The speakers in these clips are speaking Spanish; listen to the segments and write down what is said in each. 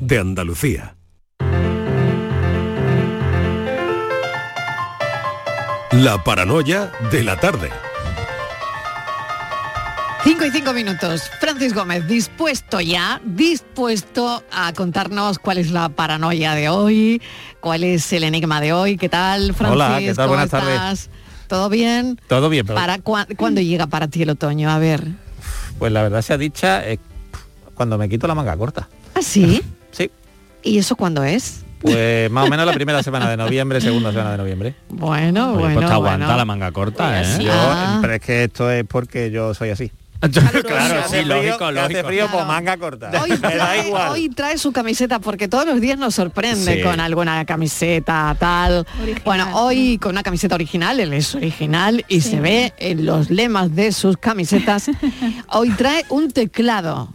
de Andalucía. La paranoia de la tarde. 5 y 5 minutos. Francis Gómez, dispuesto ya, dispuesto a contarnos cuál es la paranoia de hoy, cuál es el enigma de hoy. ¿Qué tal, Francis? Hola, ¿qué tal? ¿Cómo Buenas tardes. estás? ¿Todo bien? Todo bien, pero ¿Para cua- cuándo llega para ti el otoño? A ver. pues la verdad sea dicha, eh, cuando me quito la manga corta. ¿Ah, sí? Sí. ¿Y eso cuándo es? Pues más o menos la primera semana de noviembre, segunda semana de noviembre. Bueno, Oye, bueno, pues te aguanta bueno. la manga corta, ¿eh? Sí. Yo, Ah. pero es que esto es porque yo soy así. claro, sí, frío, lógico, que lógico. Hace frío, pues Claro. manga corta. Hoy da trae, igual. hoy trae su camiseta porque todos los días nos sorprende Sí. con alguna camiseta tal. Bueno, hoy con una camiseta original, él es original y se ve en los lemas de sus camisetas. Hoy trae un teclado.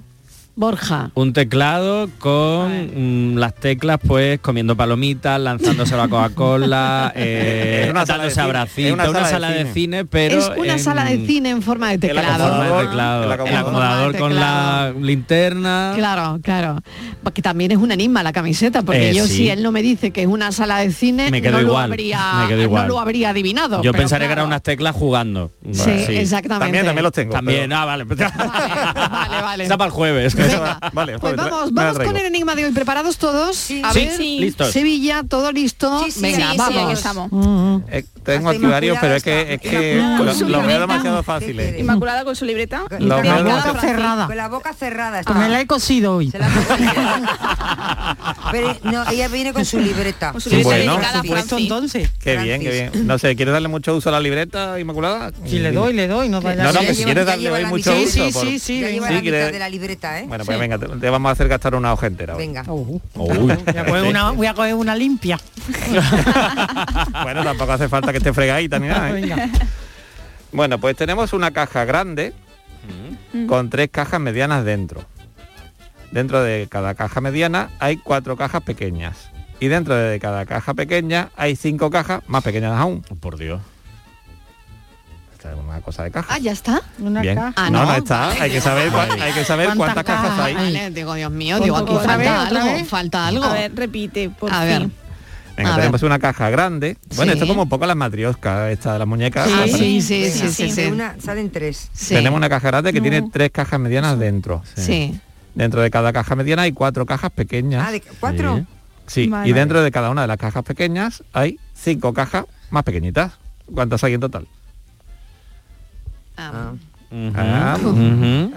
Borja. Un teclado con mm, las teclas pues comiendo palomitas, lanzándose la Coca-Cola, eh, Es una sala dándose de cine, abracitos, una, una sala, de cine. cine, pero es una en- sala de cine en forma de teclado. forma de acomodador, teclado, el el acomodador. con la linterna. Claro, claro. Porque también es un enigma la camiseta, porque Eh, yo sí. si él no me dice que es una sala de cine, Me quedo no, igual, Lo habría, me quedo igual. no lo habría adivinado. Yo pensaré que eran unas teclas jugando. Sí, Bueno, exactamente. También, también los tengo. También, pero- ah, vale. Vale, vale, vale. Está para el jueves. Venga, Vale, pues vamos, vamos con el enigma de hoy. ¿Preparados todos? Sí. A ver, sí. listos. Sevilla, todo listo. Sí, sí, Venga, sí, sí, vamos. estamos. Eh, tengo Hasta aquí varios, Inmaculada pero es que, es que lo, veo demasiado ¿Qué fáciles. quieres? Inmaculada con su libreta. Lo Con la boca cerrada. Con la boca cerrada. está. Me la he cosido hoy. Se la Pero no, ella viene con su libreta. Con su Sí, libreta bueno. dedicada a Puesto Francis. entonces. Qué bien, qué bien. No sé, ¿quieres darle mucho uso a la libreta, Inmaculada? Si le doy, le doy, no No, que si quieres darle mucho uso. sí, sí, sí, Ya venga. lleva Sí, la quiere- mitad de la libreta, ¿eh? Bueno, pues venga, te, te vamos a hacer gastar una hojentera. hoy. Venga. Uy. Voy a coger una, voy a coger una limpia. bueno, tampoco hace falta que esté fregadita ni nada. ¿eh? Venga. Bueno, pues tenemos una caja grande con tres cajas medianas dentro. Dentro de cada caja mediana hay cuatro cajas pequeñas. Y dentro de cada caja pequeña hay cinco cajas más pequeñas aún. Por Dios. Esta es una cosa de caja. Ah, ya está. Una Bien. caja. Ah, no, no, no está. vale, hay que saber, hay que saber ¿Cuántas cuántas cajas cajas hay. Vale, digo, Dios mío, digo, aquí falta vez, algo, falta algo. A ver, repite, por A ver. fin. Venga, A tenemos una caja grande. Bueno, Sí. esto es como un poco las matrioscas, esta de las muñecas. Sí, sí, Venga, sí, sí, de sí. una salen tres. Sí. Tenemos una caja grande que tiene tres cajas medianas dentro. Sí. Dentro de cada caja mediana hay cuatro cajas pequeñas. Ah, de cuatro. Sí. Sí, Vale. y dentro de cada una de las cajas pequeñas hay cinco cajas más pequeñitas. ¿Cuántas hay en total? Ah, Ah.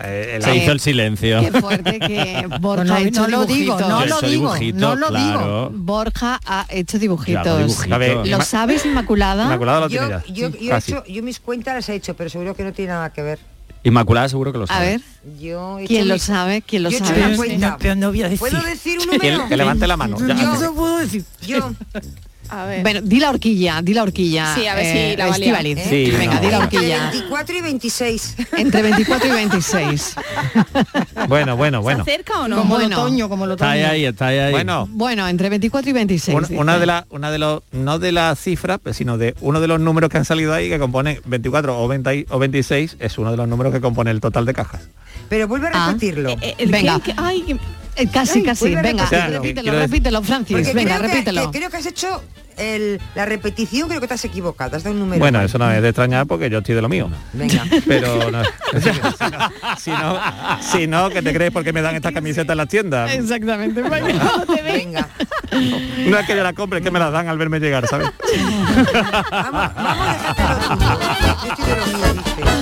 Eh, el- Se hizo el silencio. Qué fuerte que Borja No, ha hecho no lo digo, dibujitos. no lo digo, dibujito, no lo digo. claro. Borja ha hecho dibujitos. A ¿Lo sabes, Inmaculada? Inmaculada lo Yo, ya. yo, Sí, yo he casi. hecho, yo mis cuentas las he hecho, pero seguro que no tiene nada que ver. Inmaculada seguro que lo A sabe. ver, Yo he ¿quién lo mis- sabe? ¿Quién lo yo he hecho sabe? una cuenta. No, pero no voy a decir. ¿Puedo decir un Que, número? que levante la mano. ya. Yo- No puedo decir. Yo, A ver. Bueno, di la horquilla, di la horquilla. Sí, a ver si la valía. ¿eh? Sí, Venga, no. di la entre horquilla. 24 y 26. Entre 24 y 26. Bueno, bueno, bueno. ¿Se acerca o no? Como el Bueno. otoño, como el Está otoño. ahí, ahí, está ahí. Bueno, Bueno, entre 24 y 26. un- dice. una de las, una de los, no de las cifras, pero sino de uno de los números que han salido ahí que compone 24 o 20 y- o 26 es uno de los números que compone el total de cajas. Pero vuelve a Ah. repetirlo. Eh, eh, el Venga. que- que- ay, que- Eh, casi, Ay, casi. Venga, repetirlo. repítelo, repítelo, Francis. Porque Venga, creo que- repítelo. que creo que has hecho el- la repetición, creo que te has equivocado. Has dado un número. Bueno, mal. eso no es de extrañar porque yo estoy de lo mío. Venga. Pero no, si, no, si no, que te crees porque me dan estas camisetas en las tiendas. Exactamente. Venga. Venga. No es que yo la compre, es que me las dan al verme llegar, ¿sabes? Vamos, vamos a dejarte lo tuyo. Yo estoy de lo mío, dice.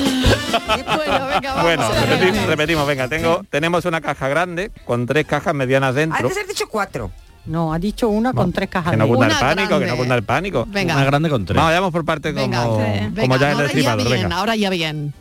Bueno, venga, vamos. Bueno, a repeti- ver. repetimos, venga, tengo, tenemos una caja grande con tres cajas medianas dentro. Antes has dicho cuatro. No, ha dicho una con tres cajas. Que no cunda el pánico, que no cunda el pánico. Venga. Una grande con tres. Vamos, vamos por parte como, Venga, como Venga, ya el destripador. bien, Venga. ahora ya bien.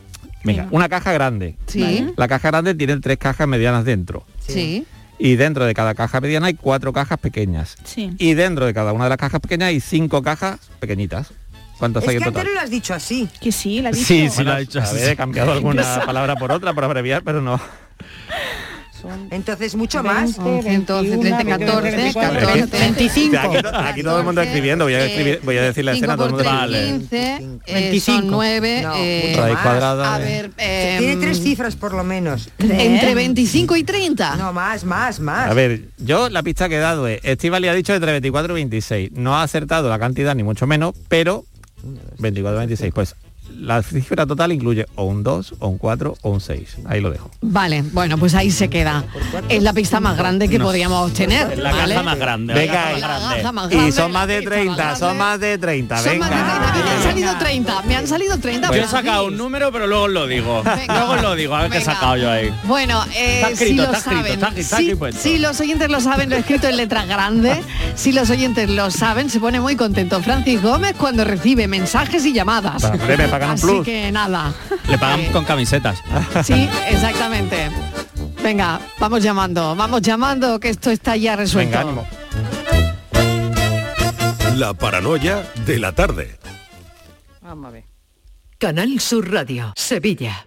Venga, una caja grande. Sí, La caja grande tiene tres cajas medianas dentro. sí. Y dentro de cada caja mediana hay cuatro cajas pequeñas. Sí. Y dentro de cada una de las cajas pequeñas hay cinco cajas pequeñitas. ¿Cuántas Es hay que en antes total? no lo has dicho así. Que sí, la ha dicho. Sí, sí, Bueno, lo ha dicho a ver, he cambiado alguna palabra por otra por abreviar, pero no. Entonces, mucho más. 11, 12, 13, 14, 14, 25. Aquí, aquí todo el mundo escribiendo, voy a, escribir, voy a decir la escena, todo el mundo Vale. 15, eh, son 9. No, eh, mucho Raíz cuadrada a ver, eh, Tiene tres cifras por lo menos. entre 25 y 30. No, más, más, más. A ver, yo la pista que he dado es, Estivali ha dicho entre 24 y 26. No ha acertado la cantidad ni mucho menos, pero 24 y 26. Pues la cifra total incluye o un 2, o un 4, o un 6. Ahí lo dejo. Vale, bueno, pues ahí se queda. Es la pista más grande que podríamos tener. La ¿vale? caja más grande. la Venga, caja y- más La grande. caja más Y grande, son la más de pista más 30, grande. son más de 30. Son más de 30. Venga. A mí me han salido 30. Me han salido 30. Yo he sacado un número, pero luego os lo digo. Venga. Luego os lo digo, a ver qué he Venga. sacado yo ahí. Bueno, eh, Está escrito, si lo está escrito, saben, está aquí- está si, si los oyentes lo saben, lo he escrito en letras grandes, si los oyentes lo saben, se pone muy contento Francis Gómez cuando recibe mensajes y llamadas. Va, un Así plus. que nada. Le pagan con camisetas. Sí, exactamente. Venga, vamos llamando, vamos llamando, que esto está ya resuelto. Venga, ánimo. La paranoia de la tarde. Vamos a ver. Canal Sur Radio, Sevilla.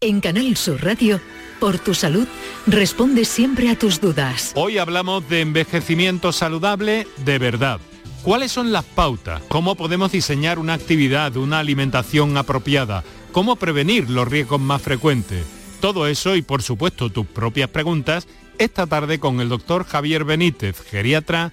En Canal Sur Radio, por tu salud, responde siempre a tus dudas. Hoy hablamos de envejecimiento saludable de verdad. ¿Cuáles son las pautas? ¿Cómo podemos diseñar una actividad, una alimentación apropiada? ¿Cómo prevenir los riesgos más frecuentes? Todo eso y por supuesto tus propias preguntas esta tarde con el doctor Javier Benítez, geriatra,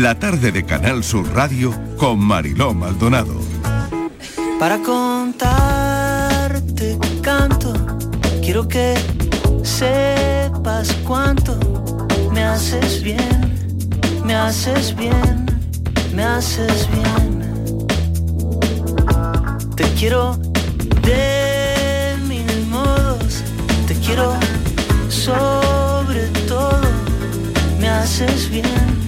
La tarde de Canal Sur Radio con Mariló Maldonado. Para contarte canto, quiero que sepas cuánto me haces bien, me haces bien, me haces bien. Te quiero de mil modos, te quiero sobre todo, me haces bien,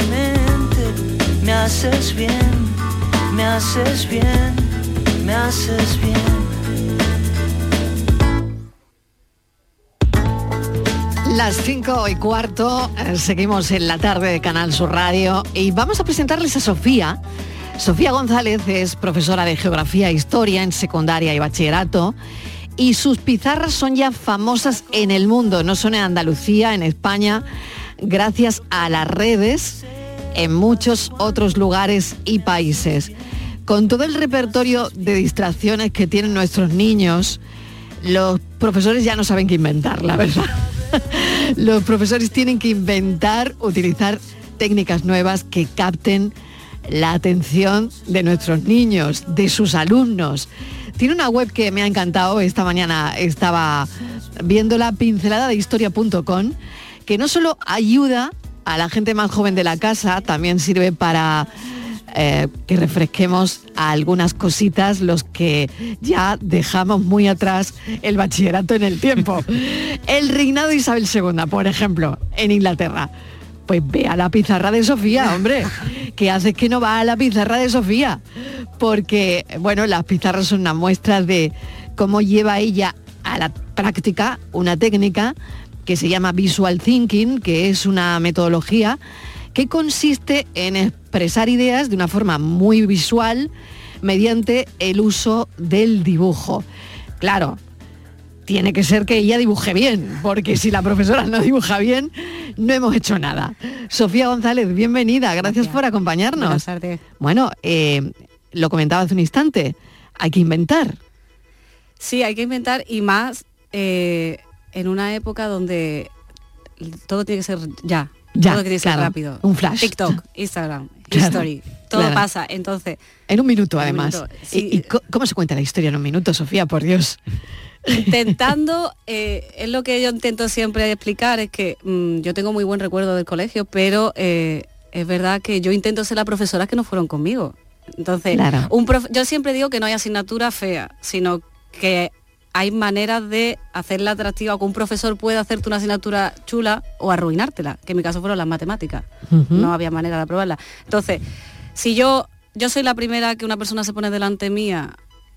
haces bien, me haces bien, me haces bien. Las 5 y cuarto, eh, seguimos en la tarde de Canal Sur Radio y vamos a presentarles a Sofía. Sofía González es profesora de Geografía e Historia en secundaria y bachillerato y sus pizarras son ya famosas en el mundo, no son en Andalucía, en España, gracias a las redes en muchos otros lugares y países. Con todo el repertorio de distracciones que tienen nuestros niños, los profesores ya no saben qué inventar, la verdad. los profesores tienen que inventar, utilizar técnicas nuevas que capten la atención de nuestros niños, de sus alumnos. Tiene una web que me ha encantado, esta mañana estaba viendo la pincelada de historia.com, que no solo ayuda a la gente más joven de la casa, también sirve para eh, que refresquemos algunas cositas los que ya dejamos muy atrás el bachillerato en el tiempo. El reinado de Isabel II, por ejemplo, en Inglaterra. Pues ve a la pizarra de Sofía, hombre. ¿Qué haces que no va a la pizarra de Sofía? Porque, bueno, las pizarras son una muestra de cómo lleva ella a la práctica una técnica que se llama Visual Thinking, que es una metodología que consiste en expresar ideas de una forma muy visual mediante el uso del dibujo. Claro, tiene que ser que ella dibuje bien, porque si la profesora no dibuja bien, no hemos hecho nada. Sofía González, bienvenida, gracias, por acompañarnos. Buenas tardes. Bueno, eh, lo comentaba hace un instante, hay que inventar. Sí, hay que inventar y más eh, en una época donde todo tiene que ser ya, Ya, todo tiene que ser claro, rápido. un flash. TikTok, Instagram, Claro, History, todo claro. pasa. Entonces, En un minuto, En un además. minuto, ¿Y- sí. ¿Y, co- cómo se cuenta la historia en un minuto, Sofía? Por Dios. intentando, eh, es lo que yo intento siempre explicar, es que mm, yo tengo muy buen recuerdo del colegio, pero eh, es verdad que yo intento ser la profesora que no fueron conmigo. Entonces, un prof- yo siempre digo que no hay asignatura fea, sino que hay maneras de hacerla atractiva, que un profesor puede hacerte una asignatura chula o arruinártela, que en mi caso fueron las matemáticas. No había manera de aprobarla. Entonces, si yo, yo soy la primera que una persona se pone delante mía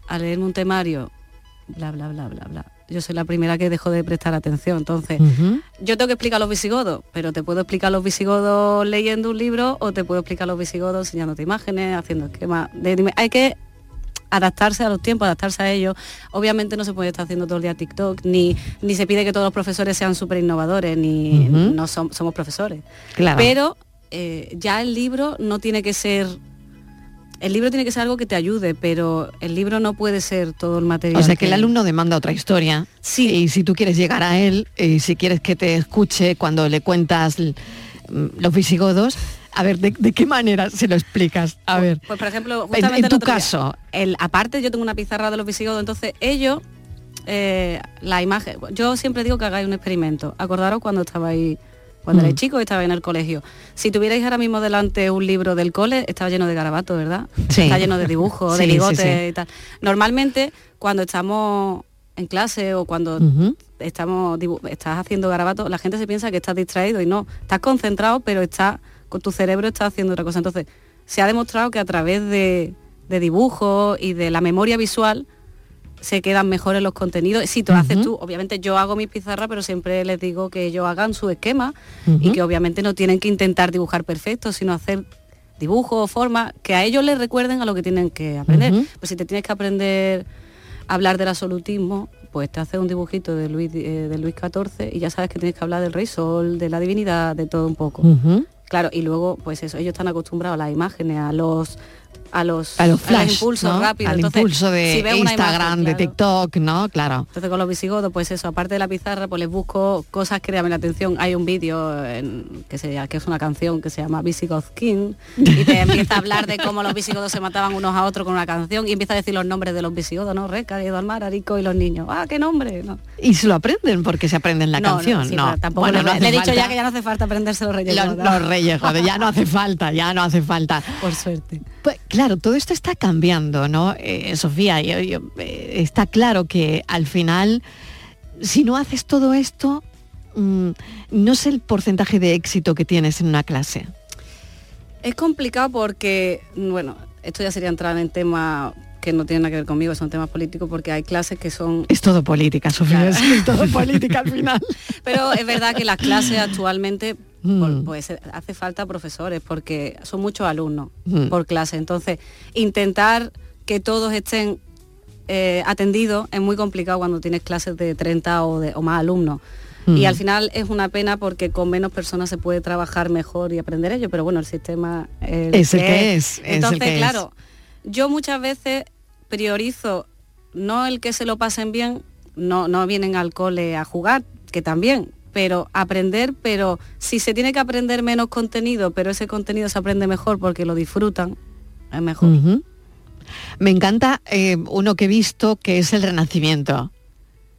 a leerme un temario, bla, bla, bla, bla, bla. Yo soy la primera que dejo de prestar atención. Entonces, yo tengo que explicar los visigodos, pero te puedo explicar los visigodos leyendo un libro o te puedo explicar los visigodos enseñándote imágenes, haciendo esquemas. de- dime- hay que adaptarse a los tiempos, adaptarse a ellos. Obviamente no se puede estar haciendo todo el día TikTok, ni, ni se pide que todos los profesores sean súper innovadores, ni no som- somos profesores. Claro. Pero eh, ya el libro no tiene que ser... El libro tiene que ser algo que te ayude, pero el libro no puede ser todo el material. O sea que el alumno demanda otra historia. Sí. Y si tú quieres llegar a él, y si quieres que te escuche cuando le cuentas mm, los visigodos, a ver, ¿de, de qué manera se lo explicas? A ver. Pues por ejemplo, En- justamente en el tu otro día, caso. el, aparte yo tengo una pizarra de los visigodos, entonces ellos, eh, la imagen, yo siempre digo que hagáis un experimento. Acordaros cuando estabais, cuando Mm. erais chicos y estabais en el colegio. Si tuvierais ahora mismo delante un libro del cole, estaba lleno de garabatos, ¿verdad? Sí. Está lleno de dibujos, de Sí, sí. y tal. Normalmente, cuando estamos en clase o cuando estamos estás haciendo garabatos, la gente se piensa que estás distraído y no, estás concentrado, pero está con tu cerebro está haciendo otra cosa. Entonces, se ha demostrado que a través de, de dibujos y de la memoria visual se quedan mejores los contenidos. Si tú haces tú, obviamente yo hago mi pizarra, pero siempre les digo que ellos hagan su esquema y que obviamente no tienen que intentar dibujar perfecto, sino hacer dibujos o formas que a ellos les recuerden a lo que tienen que aprender. Pues si te tienes que aprender a hablar del absolutismo, pues te haces un dibujito de Luis, eh, de Luis XIV y ya sabes que tienes que hablar del rey sol, de la divinidad, de todo un poco. Claro, y luego, pues eso, ellos están acostumbrados a las imágenes, a los a los, A los flash, impulsos ¿no? rápidos. Al Entonces, impulso de si Instagram, imagen, de. TikTok, ¿no? Claro. Entonces con los visigodos, pues eso, aparte de la pizarra, pues les busco cosas que llamen la atención. Hay un vídeo en- que, se, que es una canción que se llama Visigoth King y te empieza a hablar de cómo los visigodos se mataban unos a otros con una canción y empieza a decir los nombres de los visigodos, ¿no? Reca, Almar, Arico y los niños. ¡Ah, qué nombre! No. Y se lo aprenden porque se aprenden la No, no, canción. sí, No, tampoco Bueno, le, no le hace he dicho falta. ya que ya no hace falta aprenderse los reyes. Los, los reyes, joder, ya no hace falta, ya no hace falta. Por suerte. Pues claro, todo esto está cambiando, ¿no? Eh, Sofía, yo- yo, eh, está claro que al final, si no haces todo esto, mm, no sé el porcentaje de éxito que tienes en una clase. Es complicado porque, bueno, esto ya sería entrar en temas que no tienen nada que ver conmigo, son temas políticos porque hay clases que son... Es todo política, Sofía, es todo política al final. Pero es verdad que las clases actualmente Mm. pues hace falta profesores porque son muchos alumnos Mm. por clase. Entonces, intentar que todos estén eh, atendidos es muy complicado cuando tienes clases de 30 o, de- o más alumnos. Mm. Y al final es una pena porque con menos personas se puede trabajar mejor y aprender ello, pero bueno, el sistema eh, Es el que es, es el Entonces, es. claro, yo muchas veces priorizo no el que se lo pasen bien, no, no vienen al cole a jugar, que también, pero aprender, pero si se tiene que aprender menos contenido, pero ese contenido se aprende mejor porque lo disfrutan, es mejor. Me encanta eh, uno que he visto que es el Renacimiento.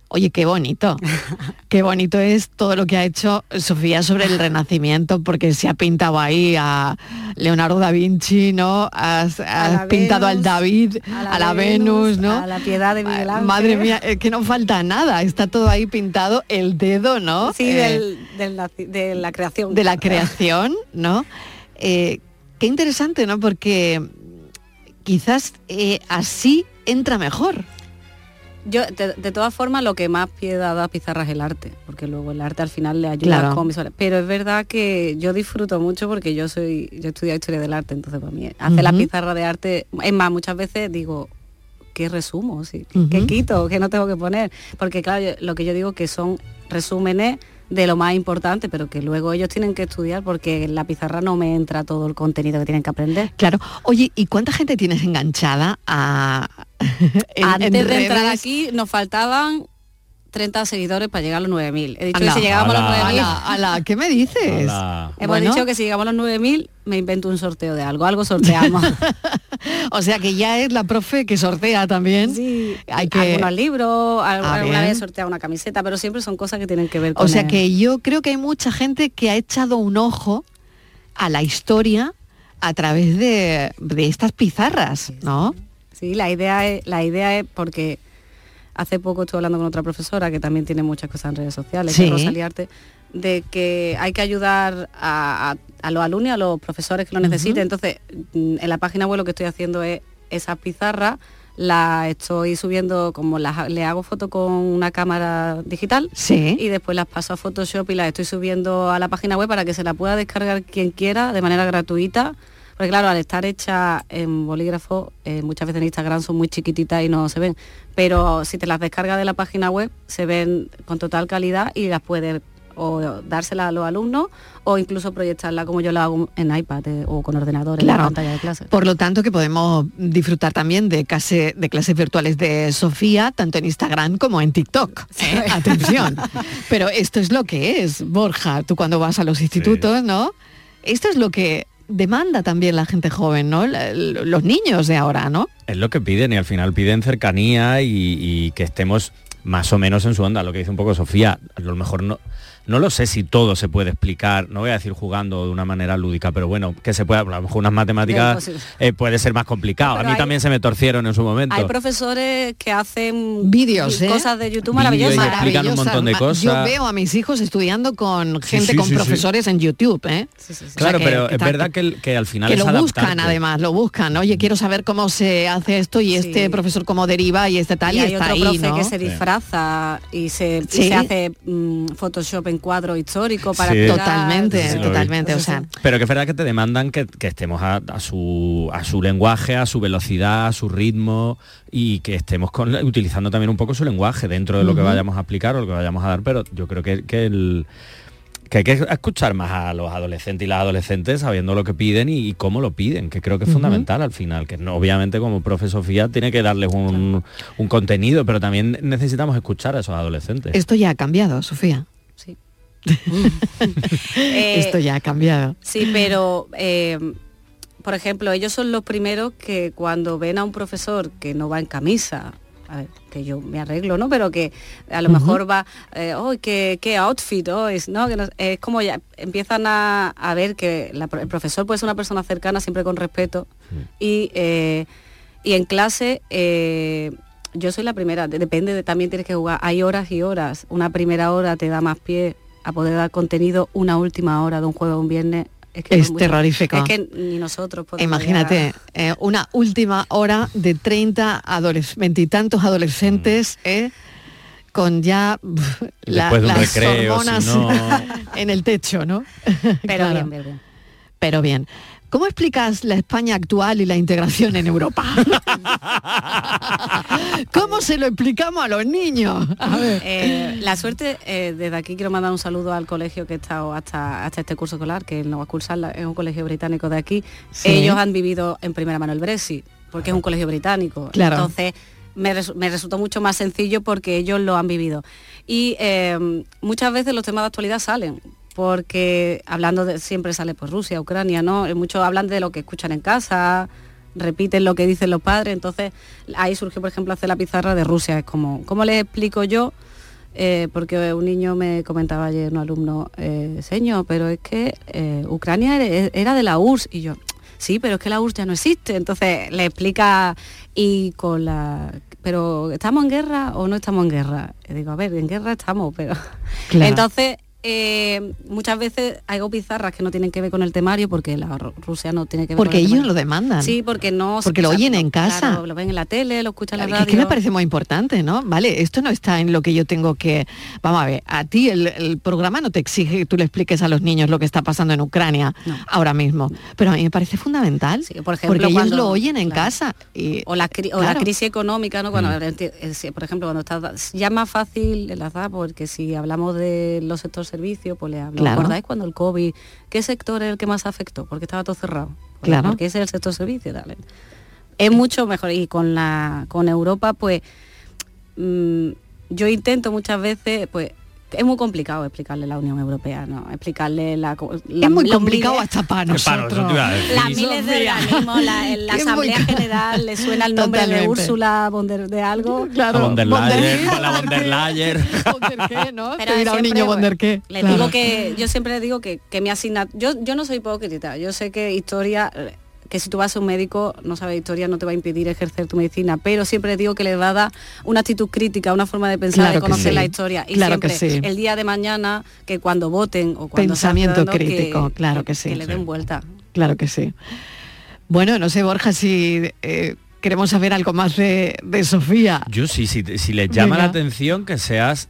Oye, qué bonito. qué bonito es todo lo que ha hecho Sofía sobre el Renacimiento, porque se ha pintado ahí a Leonardo da Vinci, ¿no? Has, pintado al David, a la, Venus, ¿no? A la piedad de Miguel Ángel. Madre mía, es que no falta nada, está todo ahí pintado, el dedo, ¿no? Sí, Eh, del- del naci- de la creación. de la creación, ¿no? Eh, qué interesante, ¿no? Porque quizás eh, así entra mejor. Yo, de, de todas formas, lo que más pie da a pizarra es el arte, porque luego el arte al final le ayuda Claro. con visuales. Pero es verdad que yo disfruto mucho porque yo soy, yo he estudiado historia del arte, entonces para mí hacer la Ujú. pizarra de arte, es más, muchas veces digo, ¿qué resumo? Sí, ¿Qué quito? ¿Qué no tengo que poner? Porque claro, yo- lo que yo digo que son resúmenes de lo más importante, pero que luego ellos tienen que estudiar porque en la pizarra no me entra todo el contenido que tienen que aprender. Claro. Oye, ¿y cuánta gente tienes enganchada a en- Antes en de entrar aquí nos faltaban 30 seguidores para llegar a los 9.000. He dicho Ala, que si llegábamos a los ala, 9.000... ala, ala, ¿qué me dices? Ala. Hemos Bueno. dicho que si llegamos a los 9.000 me invento un sorteo de algo, algo sorteamos. O sea que ya es la profe que sortea también. Sí, Hay que... Algunos libros, Ah, alguna vez sortea una camiseta, pero siempre son cosas que tienen que ver con O sea que yo creo que hay mucha gente que ha echado un ojo a la historia a través de, de estas pizarras, ¿no? Sí, la idea es, la idea es porque hace poco estuve hablando con otra profesora que también tiene muchas cosas en redes sociales, Sí. Rosalía Arte, de que hay que ayudar a, a- a los alumnos a los profesores que lo necesiten. Entonces, mm, en la página web lo que estoy haciendo es esa pizarra, la estoy subiendo como las, le hago foto con una cámara digital Sí. y después las paso a Photoshop y las estoy subiendo a la página web para que se la pueda descargar quien quiera de manera gratuita. Porque claro, al estar hecha en bolígrafo, eh, muchas veces en Instagram son muy chiquititas y no se ven. Pero si te las descargas de la página web, se ven con total calidad y las puedes o dárselas a los alumnos o incluso proyectarla como yo lo hago en iPad eh, o con ordenador en la pantalla de clase. Por lo tanto, que podemos disfrutar también de, clase, de clases virtuales de Sofía, tanto en Instagram como en TikTok. ¿eh? Atención. Pero esto es lo que es, Borja, tú cuando vas a los institutos, ¿no? Esto es lo que demanda también la gente joven, ¿no? Los niños de ahora, ¿no? Es lo que piden y al final piden cercanía y, y que estemos más o menos en su onda, lo que dice un poco Sofía. A lo mejor no, no lo sé si todo se puede explicar, no voy a decir jugando de una manera lúdica, pero bueno, que se pueda, a lo mejor unas matemáticas eh, puede ser más complicado. A mí hay- también se me torcieron en su momento. Hay profesores que hacen Vídeos, ¿eh? cosas de YouTube y maravillosas. explican un montón de cosas. Yo veo a mis hijos estudiando con gente sí, con sí, sí. profesores en YouTube, ¿eh? O sea Claro, que- pero que es verdad que, que al final que es lo buscan adaptarte. además, lo buscan. Oye, quiero saber cómo se hace esto y este profesor cómo deriva y este tal y, y hay está otro ahí, profe ¿no? que se disfraza y se, y Sí. se hace mm, Photoshop en cuadro histórico para Sí. Totalmente, Sí, lo vi. totalmente. O sea, Pero que es verdad que te demandan que, que estemos a, a su, a su lenguaje, a su velocidad, a su ritmo y que estemos con- utilizando también un poco su lenguaje dentro de lo que vayamos a aplicar o lo que vayamos a dar, pero yo creo que, que el que hay que escuchar más a los adolescentes y las adolescentes sabiendo lo que piden y, y cómo lo piden, que creo que es fundamental al final, que no, obviamente como profe Sofía tiene que darles un, un contenido, pero también necesitamos escuchar a esos adolescentes. esto ya ha cambiado, Sofía. Eh, esto ya ha cambiado. Sí, pero eh, por ejemplo, ellos son los primeros que cuando ven a un profesor que no va en camisa, a ver, que yo me arreglo, ¿no? Pero que a lo mejor va, eh, oh, qué, qué outfit, oh, es, ¿no? Que no- es como ya empiezan a, a ver que la- el profesor puede ser una persona cercana, siempre con respeto, y, eh, y en clase... eh, yo soy la primera, de- depende, de, también tienes que jugar, hay horas y horas, una primera hora te da más pie a poder dar contenido, una última hora de un juego de un viernes que Es terrorífico. Es que ni nosotros podemos Imagínate, eh, una última hora de 30 adolescentes, veintitantos adolescentes, eh, con ya la- de las recreo, si hormonas no- en el techo, ¿no? Pero Claro. bien, bien, bien. Pero bien. ¿Cómo explicas la España actual y la integración en Europa? ¿Cómo se lo explicamos a los niños? A ver. Eh, la suerte, eh, desde aquí quiero mandar un saludo al colegio que he estado hasta, hasta este curso escolar, que es Nova Cursal, es un colegio británico de aquí. Sí. Ellos han vivido en primera mano el Brexit, porque es un colegio británico. Claro. Entonces, me, me resultó mucho más sencillo porque ellos lo han vivido. Y eh, muchas veces los temas de actualidad salen, porque hablando de, siempre sale por Rusia, Ucrania, ¿no? Eh, Muchos hablan de lo que escuchan en casa, repiten lo que dicen los padres, entonces ahí surgió, por ejemplo, hacer la pizarra de Rusia, es como, ¿cómo les explico yo? Eh, porque un niño me comentaba ayer, un alumno, eh, señor, pero es que eh, Ucrania era- era de la URSS y yo, sí, pero es que la URSS ya no existe, entonces le explica y con la... Pero ¿estamos en guerra o no estamos en guerra? Y digo, a ver, en guerra estamos, pero... Claro. Entonces, eh, muchas veces hago pizarras que no tienen que ver con el temario porque la Ru- Rusia no tiene que ver Porque con el ellos temario. lo demandan. Sí, porque no... Porque lo oyen en casa. claro, lo ven en la tele, lo escuchan en la Es radio. que me parece muy importante, ¿no? Vale, esto no está en lo que yo tengo que... Vamos a ver, a ti el, el programa no te exige que tú le expliques a los niños lo que está pasando en Ucrania ahora mismo, pero a mí me parece fundamental, por ejemplo, porque ellos lo oyen en claro. casa. Y, o la, cri- o la crisis económica, ¿no? Cuando, Mm. eh, si, por ejemplo, cuando está ya es más fácil enlazar, porque si hablamos de los sectores servicios, pues le hablo. Claro. ¿Acordáis cuando el COVID, qué sector es el que más afectó? Porque estaba todo cerrado. Pues Claro. Porque ese es el sector servicio, dale. Es mucho mejor. Y con la con Europa, pues mm, yo intento muchas veces, pues es muy complicado explicarle la Unión Europea, ¿no? Explicarle la... la- es muy complicado miles- hasta para nosotros. las miles de organismos, la, en la Asamblea General le suena el nombre de. Úrsula von der- de algo. La von der Leyen, la von der Leyen. ¿Qué, no? Pero un niño Wonder qué. Le Claro. digo que yo siempre le digo que, que mi asignatura, yo, yo no soy hipócrita, yo sé que historia, que si tú vas a un médico, no sabes historia, no te va a impedir ejercer tu medicina, pero siempre digo que le va a dar una actitud crítica, una forma de pensar, Claro de que conocer sí. la historia. Y Claro que siempre, sí. el día de mañana, que cuando voten o cuando Pensamiento crítico, que- claro que sí. Que le den vuelta. Claro que sí. Bueno, no sé, Borja, si eh, queremos saber algo más de, de Sofía. Yo sí, si, si les llama la atención que seas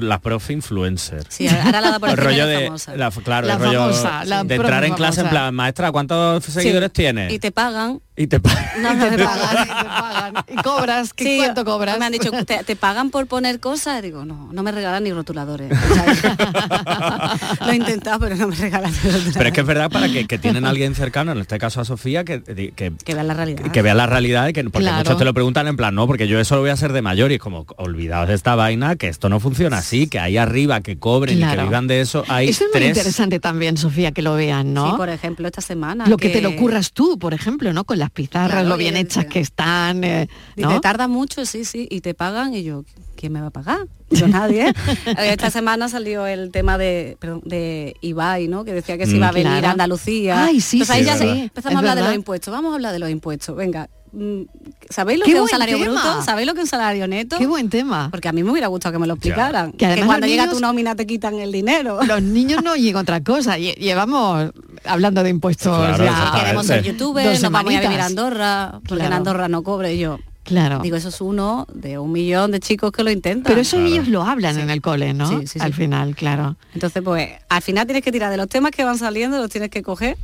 la profe influencer. Sí, ahora la da por el el rollo de famosa. la, claro, La el rollo famosa, la de entrar en clase en famosa. plan, maestra, ¿cuántos seguidores Sí. tienes? Y te pagan. Y te pa- No, no, te te pagan, pagan. y cobras, ¿qué Sí, cuánto cobras? Me han dicho, ¿te, te pagan por poner cosas? Digo, no, no me regalan ni rotuladores. O sea, Lo he intentado, pero no me regalan ni rotuladores. Pero es que es verdad para que, que tienen a alguien cercano, en este caso a Sofía, que, que, que vean la realidad. que vea la realidad y que porque Claro. muchos te lo preguntan en plan no porque yo eso lo voy a hacer de mayor y es como olvidaos de esta vaina que esto no funciona así que ahí arriba que cobren y que vivan de eso hay Eso es muy interesante también, Sofía, que lo vean, ¿no? Sí, por ejemplo, esta semana. lo que, te lo ocurras tú, por ejemplo, ¿no? Con las pizarras, Claro, lo bien hechas que están, eh, ¿no? Tarda mucho, sí, sí, y te pagan y yo, ¿quién me va a pagar? Yo nadie. ¿eh? Esta semana salió el tema de, perdón, de Ibai, ¿no? Que decía que se Mm, iba a venir claro. a Andalucía. Ay, sí, Entonces ahí sí, ya se- empezamos Es a hablar de los impuestos. Vamos a hablar de los impuestos. Venga. Mm, ¿Sabéis lo Qué que es un salario tema. bruto? ¿Sabéis lo que es un salario neto? Qué buen tema. Porque a mí me hubiera gustado que me lo explicaran. Que Que, además cuando llega niños- tu nómina te quitan el dinero. Los niños no oyen otra cosa. Lle- Llevamos hablando de impuestos Claro, ya exactamente. Queremos ser youtubers, nos vamos a ir a vivir a. Andorra, porque en Claro. Andorra no cobre yo. Claro. Digo, eso es uno de un millón de chicos que lo intentan. Pero eso ellos lo hablan en el cole, ¿no? Sí, sí, sí. Al final, claro. Entonces, pues, al final tienes que tirar de los temas que van saliendo, los tienes que coger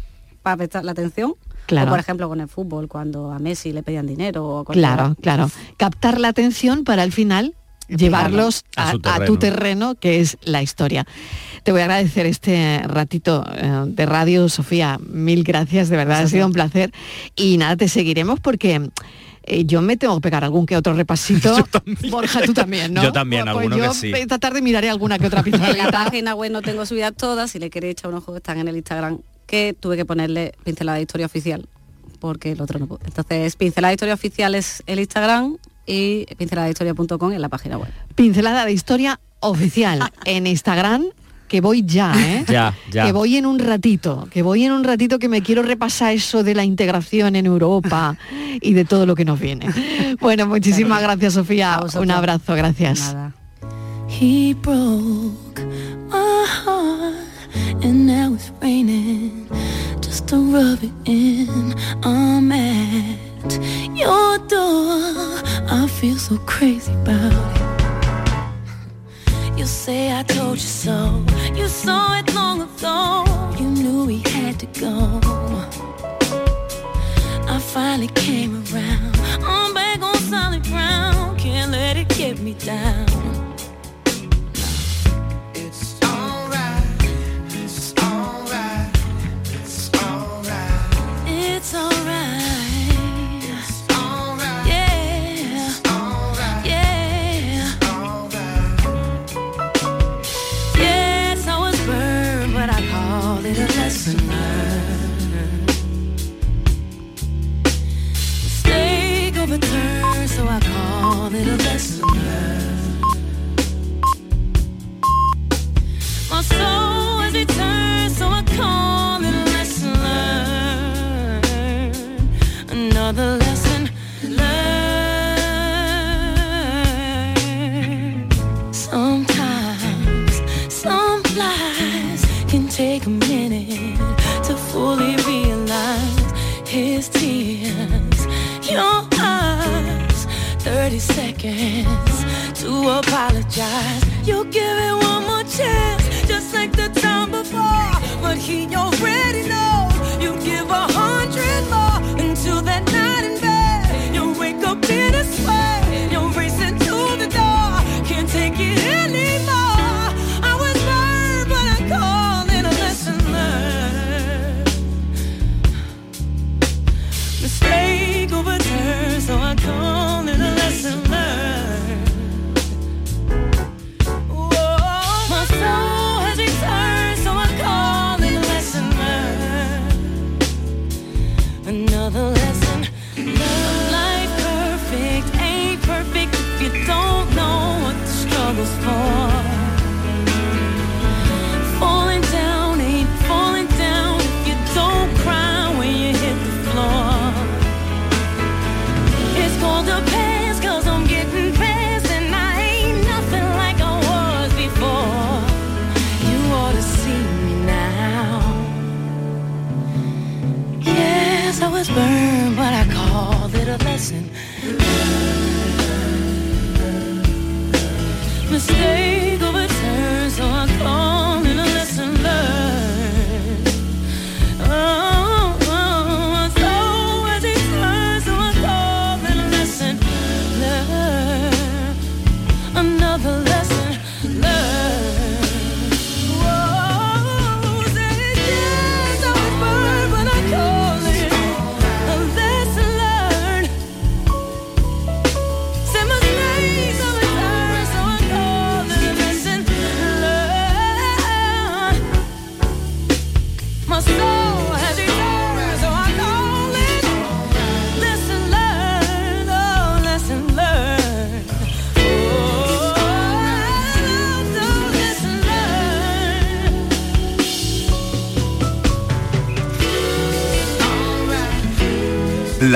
para prestar la atención. Claro. O, por ejemplo, con el fútbol, cuando a Messi le pedían dinero. O Claro, claro. Captar la atención para al final llevarlos A a, su a tu terreno. que es la historia. Te voy a agradecer este ratito eh, de radio, Sofía. Mil gracias, de verdad, ha sido un placer. Y nada, te seguiremos porque eh, yo me tengo que pegar algún que otro repasito. Borja, tú también, ¿no? Yo también, Pues alguno yo que sí. Esta tarde miraré alguna que otra En la página web no tengo subidas todas, si le queréis echar un ojo, están en el Instagram, que tuve que ponerle pincelada de historia oficial, porque el otro no puedo. Entonces, pincelada de historia oficial es el Instagram y pincelada de historia.com en la página web. Pincelada de historia oficial en Instagram, que voy ya, ¿eh? ya ya Que voy en un ratito, que voy en un ratito que me quiero repasar eso de la integración en Europa y de todo lo que nos viene. Bueno, muchísimas gracias Sofía. Un abrazo, gracias. He broke my heart and now it's raining just to rub it in. I'm at your door. I feel so crazy about it. You say I told you so. You saw it long ago. You knew we had to go. I finally came around. I'm back on solid ground. Can't let it get me down. A lesson. My soul has returned, so I call it lesson learned. Another 30 seconds to apologize. You give it one more chance, just like the time before. But he already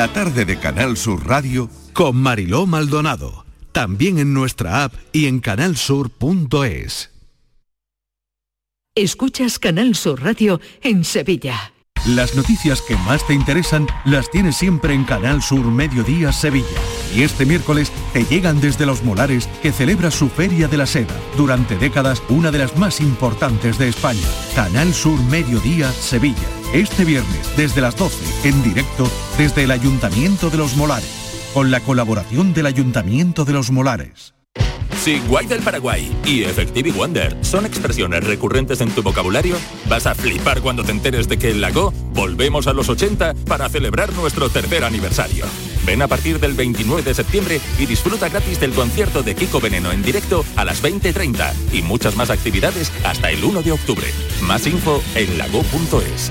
La tarde de Canal Sur Radio con Mariló Maldonado. También en nuestra app y en canalsur.es. Escuchas Canal Sur Radio en Sevilla. Las noticias que más te interesan las tienes siempre en Canal Sur Mediodía Sevilla. Y este miércoles te llegan desde Los Molares, que celebra su Feria de la Seda. Durante décadas, una de las más importantes de España. Canal Sur Mediodía Sevilla. Este viernes, desde las 12, en directo, desde el Ayuntamiento de Los Molares. Con la colaboración del Ayuntamiento de Los Molares. Si Guay del Paraguay y Effective Wonder son expresiones recurrentes en tu vocabulario, vas a flipar cuando te enteres de que en Lago volvemos a los 80 para celebrar nuestro tercer aniversario. Ven a partir del 29 de septiembre y disfruta gratis del concierto de Kiko Veneno en directo a las 20.30 y muchas más actividades hasta el 1 de octubre. Más info en lago.es.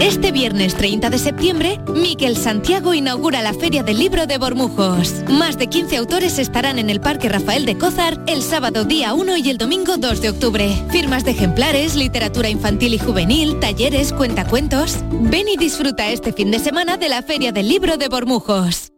Este viernes 30 de septiembre, Miquel Santiago inaugura la Feria del Libro de Bormujos. Más de 15 autores estarán en el Parque Rafael de Cózar el sábado día 1 y el domingo 2 de octubre. Firmas de ejemplares, literatura infantil y juvenil, talleres, cuentacuentos. Ven y disfruta este fin de semana de la Feria del Libro de Bormujos.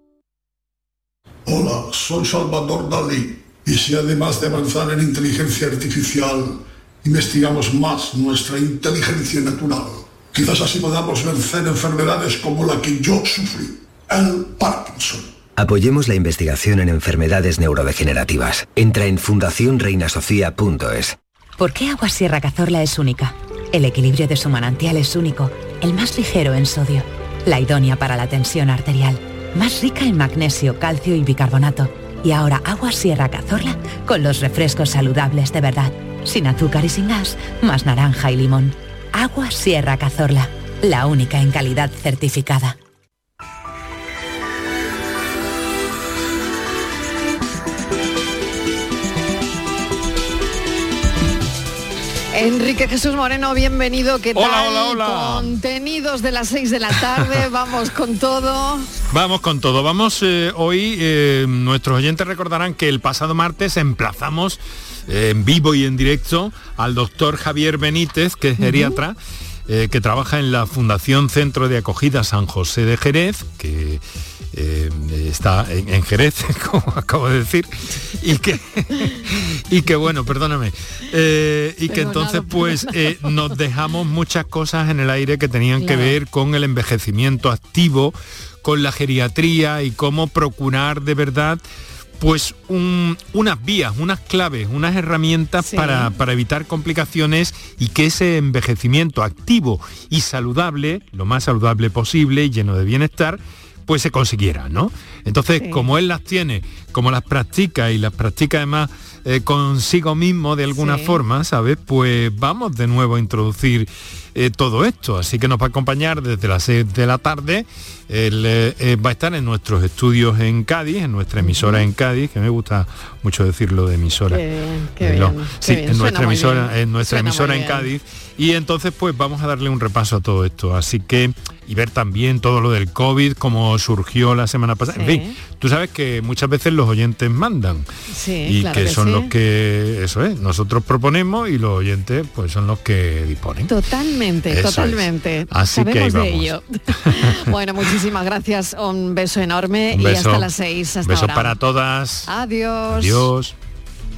Hola, soy Salvador Dalí. Y si además de avanzar en inteligencia artificial, investigamos más nuestra inteligencia natural, quizás así podamos vencer enfermedades como la que yo sufrí, el Parkinson. Apoyemos la investigación en enfermedades neurodegenerativas. Entra en fundacionreinasofía.es. ¿Por qué Agua Sierra Cazorla es única? El equilibrio de su manantial es único, el más ligero en sodio, la idónea para la tensión arterial, más rica en magnesio, calcio y bicarbonato. Y ahora Agua Sierra Cazorla con los refrescos saludables de verdad, sin azúcar y sin gas, más naranja y limón. Agua Sierra Cazorla, la única en calidad certificada. Enrique Jesús Moreno, bienvenido. ¿Qué Hola, tal? hola, hola. Contenidos de las 6 de la tarde, vamos con todo. Vamos con todo. Vamos eh, hoy, eh, nuestros oyentes recordarán que el pasado martes emplazamos en vivo y en directo al doctor Javier Benítez, que es geriatra, eh, que trabaja en la Fundación Centro de Acogida San José de Jerez, que eh, está en, en Jerez, como acabo de decir, y que, y que bueno, perdóname, eh, y que entonces pues nos dejamos muchas cosas en el aire que tenían que ver con el envejecimiento activo, con la geriatría y cómo procurar de verdad pues un- unas vías, unas claves, unas herramientas Sí. para, para evitar complicaciones y que ese envejecimiento activo y saludable, lo más saludable posible y lleno de bienestar, pues se consiguiera, ¿no? Entonces, Sí. como él las tiene, como las practica y las practica además eh, consigo mismo de alguna Sí. forma, ¿sabes? Pues vamos de nuevo a introducir eh, todo esto. Así que nos va a acompañar desde las 6 de la tarde. Él eh, eh, va a estar en nuestros estudios en Cádiz, en nuestra emisora en Cádiz, que me gusta mucho decirlo de emisora. Qué bien, qué qué sí, bien. en nuestra emisora, en nuestra Suena emisora en. Cádiz. Y entonces pues vamos a darle un repaso a todo esto. Así que, y ver también todo lo del COVID, cómo surgió la semana pasada. En fin, tú sabes que muchas veces los oyentes mandan. Sí, y claro que, que son sí. los que, eso es, nosotros proponemos y los oyentes pues son los que disponen. Totalmente, Eso es. totalmente. Así que ahí Sabemos de vamos. ello. bueno, muchísimas gracias. Un beso enorme Un y beso. hasta las 6. Hasta Beso ahora. para todas. Adiós. Adiós.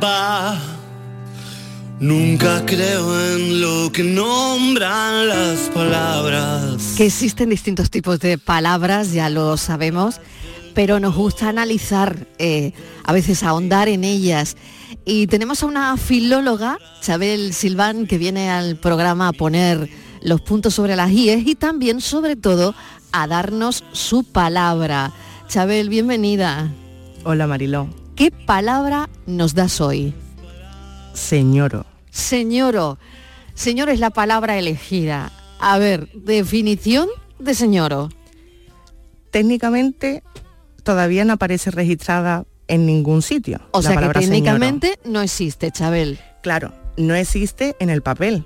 Trampa. Nunca creo en lo que nombran las palabras. Que existen distintos tipos de palabras, ya lo sabemos, pero nos gusta analizar, eh, a veces ahondar en ellas. Y tenemos a una filóloga, Chabel Silván, que viene al programa a poner los puntos sobre las IES y también, sobre todo, a darnos su palabra. Chabel, bienvenida. Hola Mariló. ¿Qué palabra nos das hoy? Señoro. Señoro. Señor es la palabra elegida. A ver, definición de señoro. Técnicamente todavía no aparece registrada en ningún sitio. O la sea que señoro. técnicamente no existe, Chabel. Claro, no existe en el papel,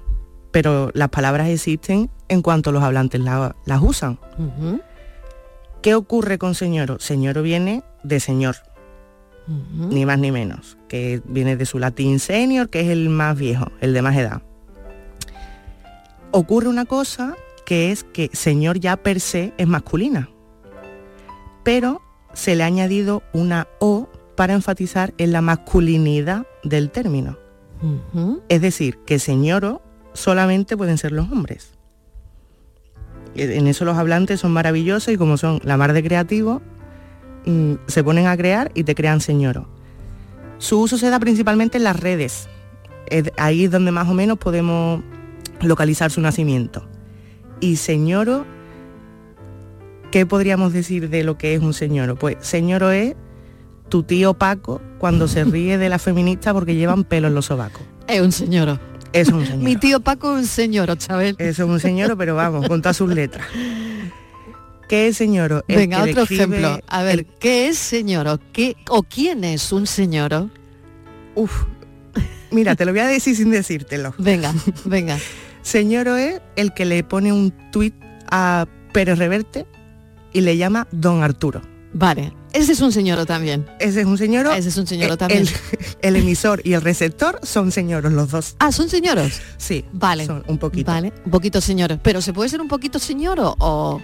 pero las palabras existen en cuanto los hablantes la- las usan. ¿Qué ocurre con señoro? Señoro viene de señor, ni más ni menos, que viene de su latín senior, que es el más viejo, el de más edad. Ocurre una cosa que es que señor ya per se es masculina, pero se le ha añadido una O para enfatizar en la masculinidad del término. Es decir, que señoro solamente pueden ser los hombres. En eso los hablantes son maravillosos y como son la mar de creativos, mm, se ponen a crear y te crean señoro. Su uso se da principalmente en las redes. Es ahí es donde más o menos podemos localizar su nacimiento. Y señoro, ¿qué podríamos decir de lo que es un señoro? Pues señoro es tu tío Paco cuando se ríe de la feminista porque llevan pelo en los sobacos. Es un señoro. Es un señor. Mi tío Paco es un señor, Chabel. Es un señor, pero vamos, con todas sus letras. ¿Qué es señoro? El Venga, otro ejemplo. A ver, el- ¿qué es señoro? ¿Qué, ¿O quién es un señoro? Uf, mira, te lo voy a decir sin decírtelo. Venga, venga. Señoro es el que le pone un tuit a Pérez Reverte y le llama Don Arturo. Vale, ese es un señoro también. Ese es un señoro. Ese es un señoro eh, también. El, el emisor y el receptor son señoros los dos. Ah, ¿son señoros? Sí. Vale. Son un poquito. Vale, un poquito señor. Pero ¿se puede ser un poquito señoro o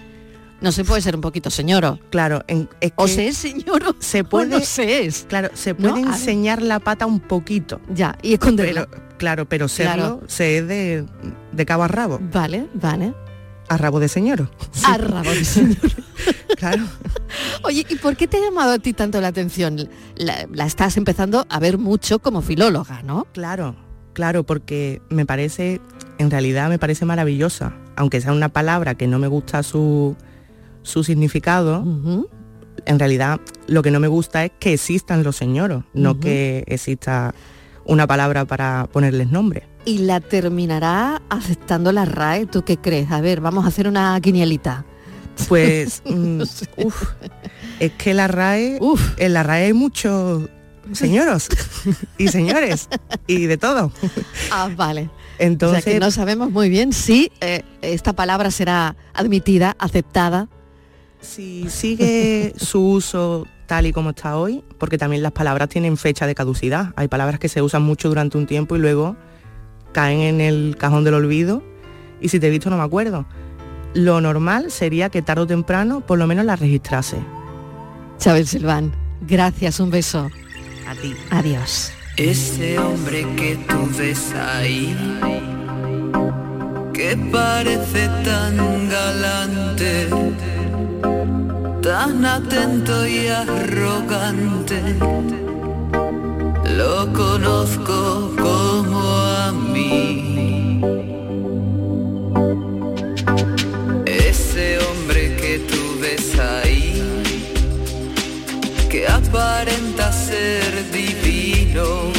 no se puede ser un poquito señoro? Claro, en- es O se es señoro se o puede, no se es. claro, se puede enseñar la pata un poquito. Ya, y esconderla. Pero, claro, pero serlo Claro. se es de, de cabo a rabo. Vale, vale. A rabo de señoro. A rabo de señor. Claro. Oye, ¿y por qué te ha llamado a ti tanto la atención? La, la estás empezando a ver mucho como filóloga, ¿no? Claro, claro, porque me parece, en realidad me parece maravillosa. Aunque sea una palabra que no me gusta su, su significado, en realidad lo que no me gusta es que existan los señoros, no que exista una palabra para ponerles nombre. Y la terminará aceptando la RAE, ¿tú qué crees? A ver, vamos a hacer una quinielita. Pues, mm, uf, es que la RAE, en la RAE hay muchos señoros y señores y de todo. Ah, vale. Entonces, o sea que no sabemos muy bien si eh, esta palabra será admitida, aceptada. Si sigue su uso tal y como está hoy, porque también las palabras tienen fecha de caducidad. Hay palabras que se usan mucho durante un tiempo y luego caen en el cajón del olvido y si te he visto no me acuerdo. Lo normal sería que tarde o temprano por lo menos la registrase. Chabel Silván, gracias, un beso. A ti. Adiós. Ese hombre que tú ves ahí, que parece tan galante, tan atento y arrogante, lo conozco como a mí. Ese hombre que tú ves ahí, que aparenta ser divino,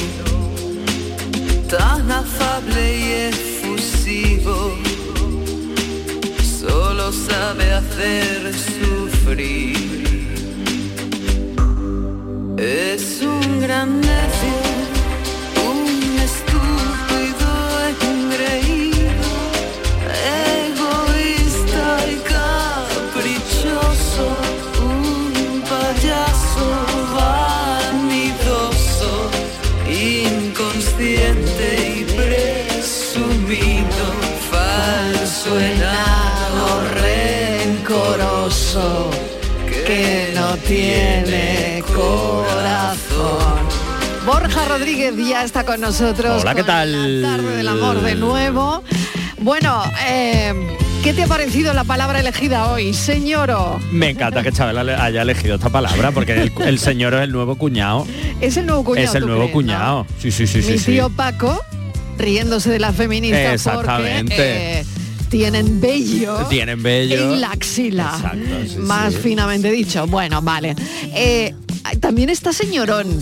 tan afable y efusivo, solo sabe hacer Es un gran necio, tiene corazón. Borja Rodríguez ya está con nosotros. Hola, ¿qué tal? La tarde del amor de nuevo. Bueno, eh, ¿qué te ha parecido la palabra elegida hoy, señoro? Me encanta que Chabela haya elegido esta palabra porque el, el señor es el nuevo cuñado. Es el nuevo cuñado. es el ¿tú nuevo crees, cuñado. Sí, sí, sí, no? sí. Mi sí. tío Paco, riéndose de las feministas Exactamente. porque eh, tienen vello. Tienen vello. En la axila. Exacto, sí, Más sí. finamente dicho. Bueno, vale. Eh, también está señorón.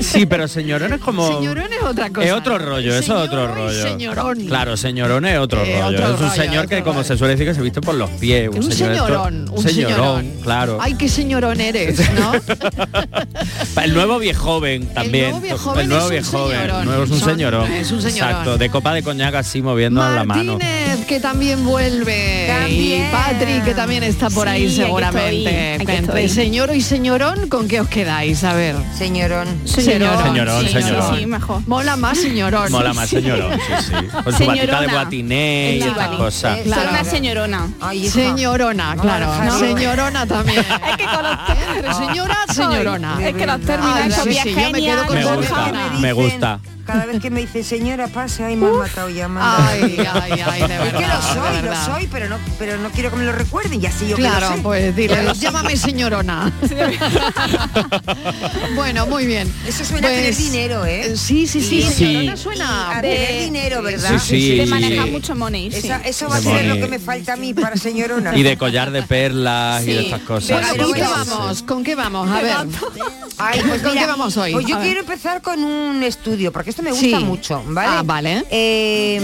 Sí, pero señorón es como... Señorón es otra cosa. Es otro rollo, eso es otro rollo. señorón. Claro, señorón es otro Eh, rollo. otro es un rollo, señor que, como se suele decir, que se viste por los pies. Un, Un señor esto- señorón, un señorón, señorón. claro. Ay, qué señorón eres, ¿no? El nuevo viejoven también. nuevo El nuevo es un viejoven. señorón. Nuevo es un Son- señorón. es un señorón. Exacto, de copa de coñac así moviendo la mano. Martínez, que también vuelve. También. Y Patrick, que también está por Sí, ahí seguramente. estoy, Entre señor y señorón, ¿con qué os quedáis? A ver. Señorón. Señorón. Señorón, sí, señorón. sí, mejor. Mola más señorón. Mola más señorón, sí, sí. Con su batita de Señorona. guatiné y Claro. estas cosas. Soy una señorona. Señorona, No, claro. claro. Señorona también. es que con los entre señora, señorona. Es que los términos Ay, esos sí, sí, yo me quedo con Me señorona. gusta, me gusta. Cada vez que me dice señora pase, ay me han matado llamando. Ay, ay, ay, de Es que lo soy, de lo soy, pero no, pero no quiero que me lo recuerden, y así yo que lo Claro, sé. pues dile, lo llámame señorona. bueno, muy bien. Eso suena a tener dinero, ¿eh? Sí, sí, sí, Sí. señorona suena a tener dinero, ¿verdad? Sí, sí, de sí. manejar mucho money. sí. Esa- eso va a De ser lo money. que me falta a mí para señorona. Y de collar de perlas y de estas cosas. Bueno, ¿con qué vamos? ¿Con qué vamos? A ver. Ay, pues ¿Con mira, qué vamos hoy? Pues yo A ver. quiero empezar con un estudio, porque esto me gusta Sí. mucho, ¿vale? Ah, vale. Eh,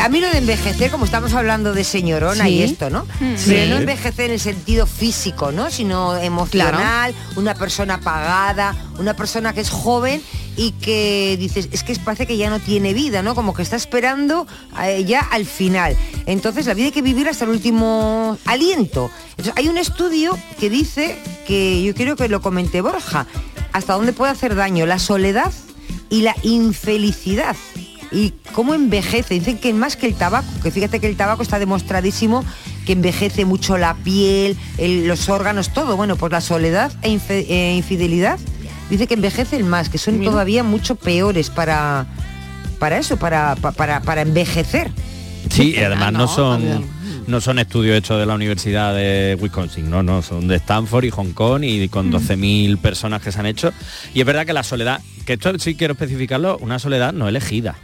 a mí lo de envejecer, como estamos hablando de señorona Sí. y esto, ¿no? Mm. Pero Sí. no envejecer en el sentido físico, ¿no? Sino emocional, una persona apagada, una persona que es joven y que dices, es que parece que ya no tiene vida, ¿no? Como que está esperando eh, ya al final. Entonces la vida hay que vivir hasta el último aliento. Entonces, hay un estudio que dice que yo quiero que lo comente Borja, hasta dónde puede hacer daño la soledad y la infelicidad. Y cómo envejece. Dicen que más que el tabaco, que fíjate que el tabaco está demostradísimo que envejece mucho la piel, el- los órganos, todo. Bueno, pues la soledad e infe- e infidelidad dice que envejecen más, que son todavía mucho peores para, para eso, para, pa- para, para envejecer. Sí, y además no ¿no? son no son estudios hechos de la Universidad de Wisconsin, no, no, son de Stanford y Hong Kong y Mm. con 12.000 personas que se han hecho. Y es verdad que la soledad, que esto sí quiero especificarlo, una soledad no elegida.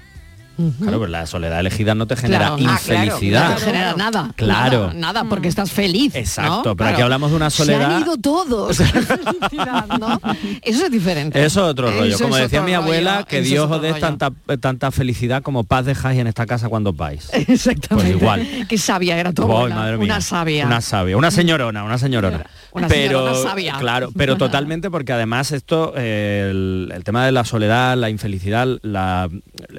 Claro, pero la soledad elegida no te genera Claro. Ah, claro. infelicidad. No te genera nada. Claro. Nada, nada, porque estás feliz. Exacto, ¿no? pero aquí hablamos de una Se han soledad- ido todos. ¿no? Eso es diferente. Eso es otro rollo. Eso Como decía mi abuela, rollo, que eso Dios os dé tanta, tanta felicidad como paz dejáis en esta casa cuando vais. Exactamente. Pues igual. Qué sabia era tu madre mía. Una sabia. Una sabia, una señorona, una señorona. Una pero sabia. claro, pero totalmente porque además esto, eh, el, el tema de la soledad, la infelicidad, la,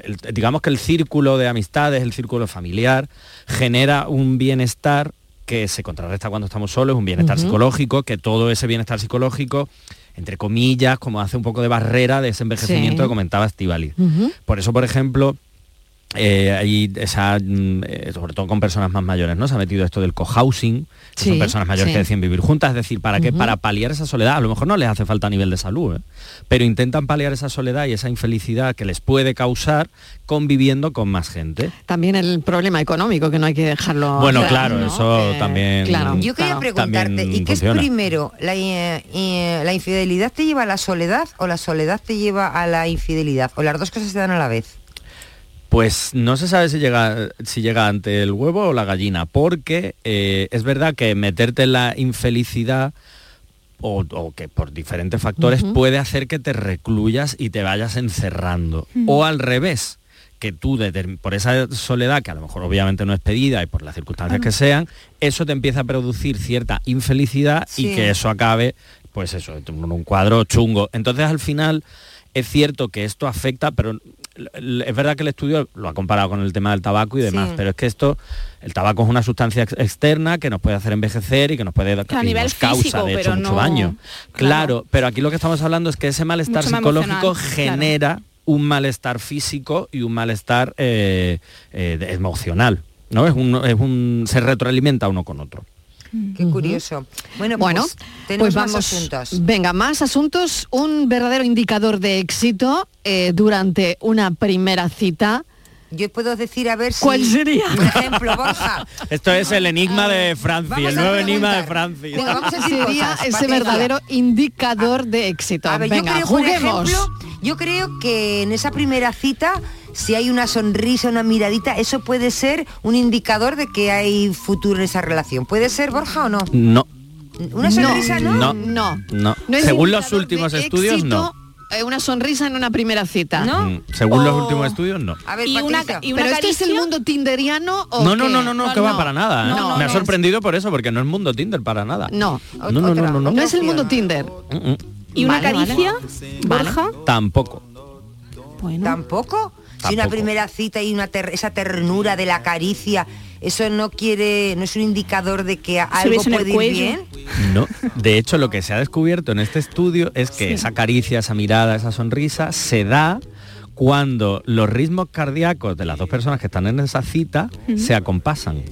el- digamos que el círculo de amistades, el círculo familiar, genera un bienestar que se contrarresta cuando estamos solos, un bienestar psicológico, que todo ese bienestar psicológico, entre comillas, como hace un poco de barrera de ese envejecimiento Sí. que comentaba Estivali. Por eso, por ejemplo, eh, hay esa, mm, eh, sobre todo con personas más mayores, ¿no? Se ha metido esto del cohousing, que Sí, son personas mayores sí. que deciden vivir juntas, es decir, ¿para qué? Ujú. Para paliar esa soledad, a lo mejor no les hace falta a nivel de salud, ¿eh? pero intentan paliar esa soledad y esa infelicidad que les puede causar conviviendo con más gente. También el problema económico, que no hay que dejarlo. Bueno, atrás, claro, ¿no? eso Que- también- Claro, Yo quería claro. preguntarte, ¿y qué es primero? La, eh, eh, ¿La infidelidad te lleva a la soledad o la soledad te lleva a la infidelidad? ¿O las dos cosas se dan a la vez? Pues no se sabe si llega, si llega ante el huevo o la gallina, porque eh, es verdad que meterte en la infelicidad o, o que por diferentes factores puede hacer que te recluyas y te vayas encerrando. O al revés, que tú por esa soledad, que a lo mejor obviamente no es pedida y por las circunstancias que sean, eso te empieza a producir cierta infelicidad Sí. y que eso acabe, pues eso, en un cuadro chungo. Entonces al final es cierto que esto afecta, pero es verdad que el estudio lo ha comparado con el tema del tabaco y demás, Sí. pero es que esto, el tabaco es una sustancia ex- externa que nos puede hacer envejecer y que nos puede dar causa físico, de hecho mucho no- daño. Claro. pero aquí lo que estamos hablando es que ese malestar Mucho psicológico genera un malestar físico y un malestar eh, eh, emocional. ¿no? Es un, es un, se retroalimenta uno con otro. Qué curioso. Bueno, Bueno, pues, tenemos pues más vamos. asuntos. Venga, más asuntos. Un verdadero indicador de éxito eh, durante una primera cita. Yo puedo decir a ver si... ¿Cuál sería? Por ejemplo, Borja. Esto es el enigma de Francia, el nuevo enigma de. Francia. Venga, vamos a decir sería cosas, ese Patricia. verdadero indicador de éxito. A ver, Venga, yo creo, por juguemos. ejemplo, yo creo que en esa primera cita, si hay una sonrisa, una miradita, eso puede ser un indicador de que hay futuro en esa relación. ¿Puede ser, Borja, o no? No, ¿Una sonrisa no? no, No. no. No Según los últimos estudios, éxito, no. eh, una sonrisa en una primera cita. Mm, Según los últimos estudios, no. A ver, Y una- y una ¿Pero esto es el caricia? mundo tinderiano o No, no, qué? no, no, no, que va para nada. ¿eh? No, Me ha no. sorprendido por eso, porque no es mundo Tinder para nada. No, No, no, no, no, no. no es el mundo Tinder. Mm, mm. ¿Y una Vale, vale. caricia, Borja? Tampoco. ¿Tampoco? Si una primera cita y una ter- esa ternura de la caricia, eso no quiere, no es un indicador de que algo puede ir bien. No. De hecho, lo que se ha descubierto en este estudio es que esa caricia, esa mirada, esa sonrisa se da cuando los ritmos cardíacos de las dos personas que están en esa cita se acompasan.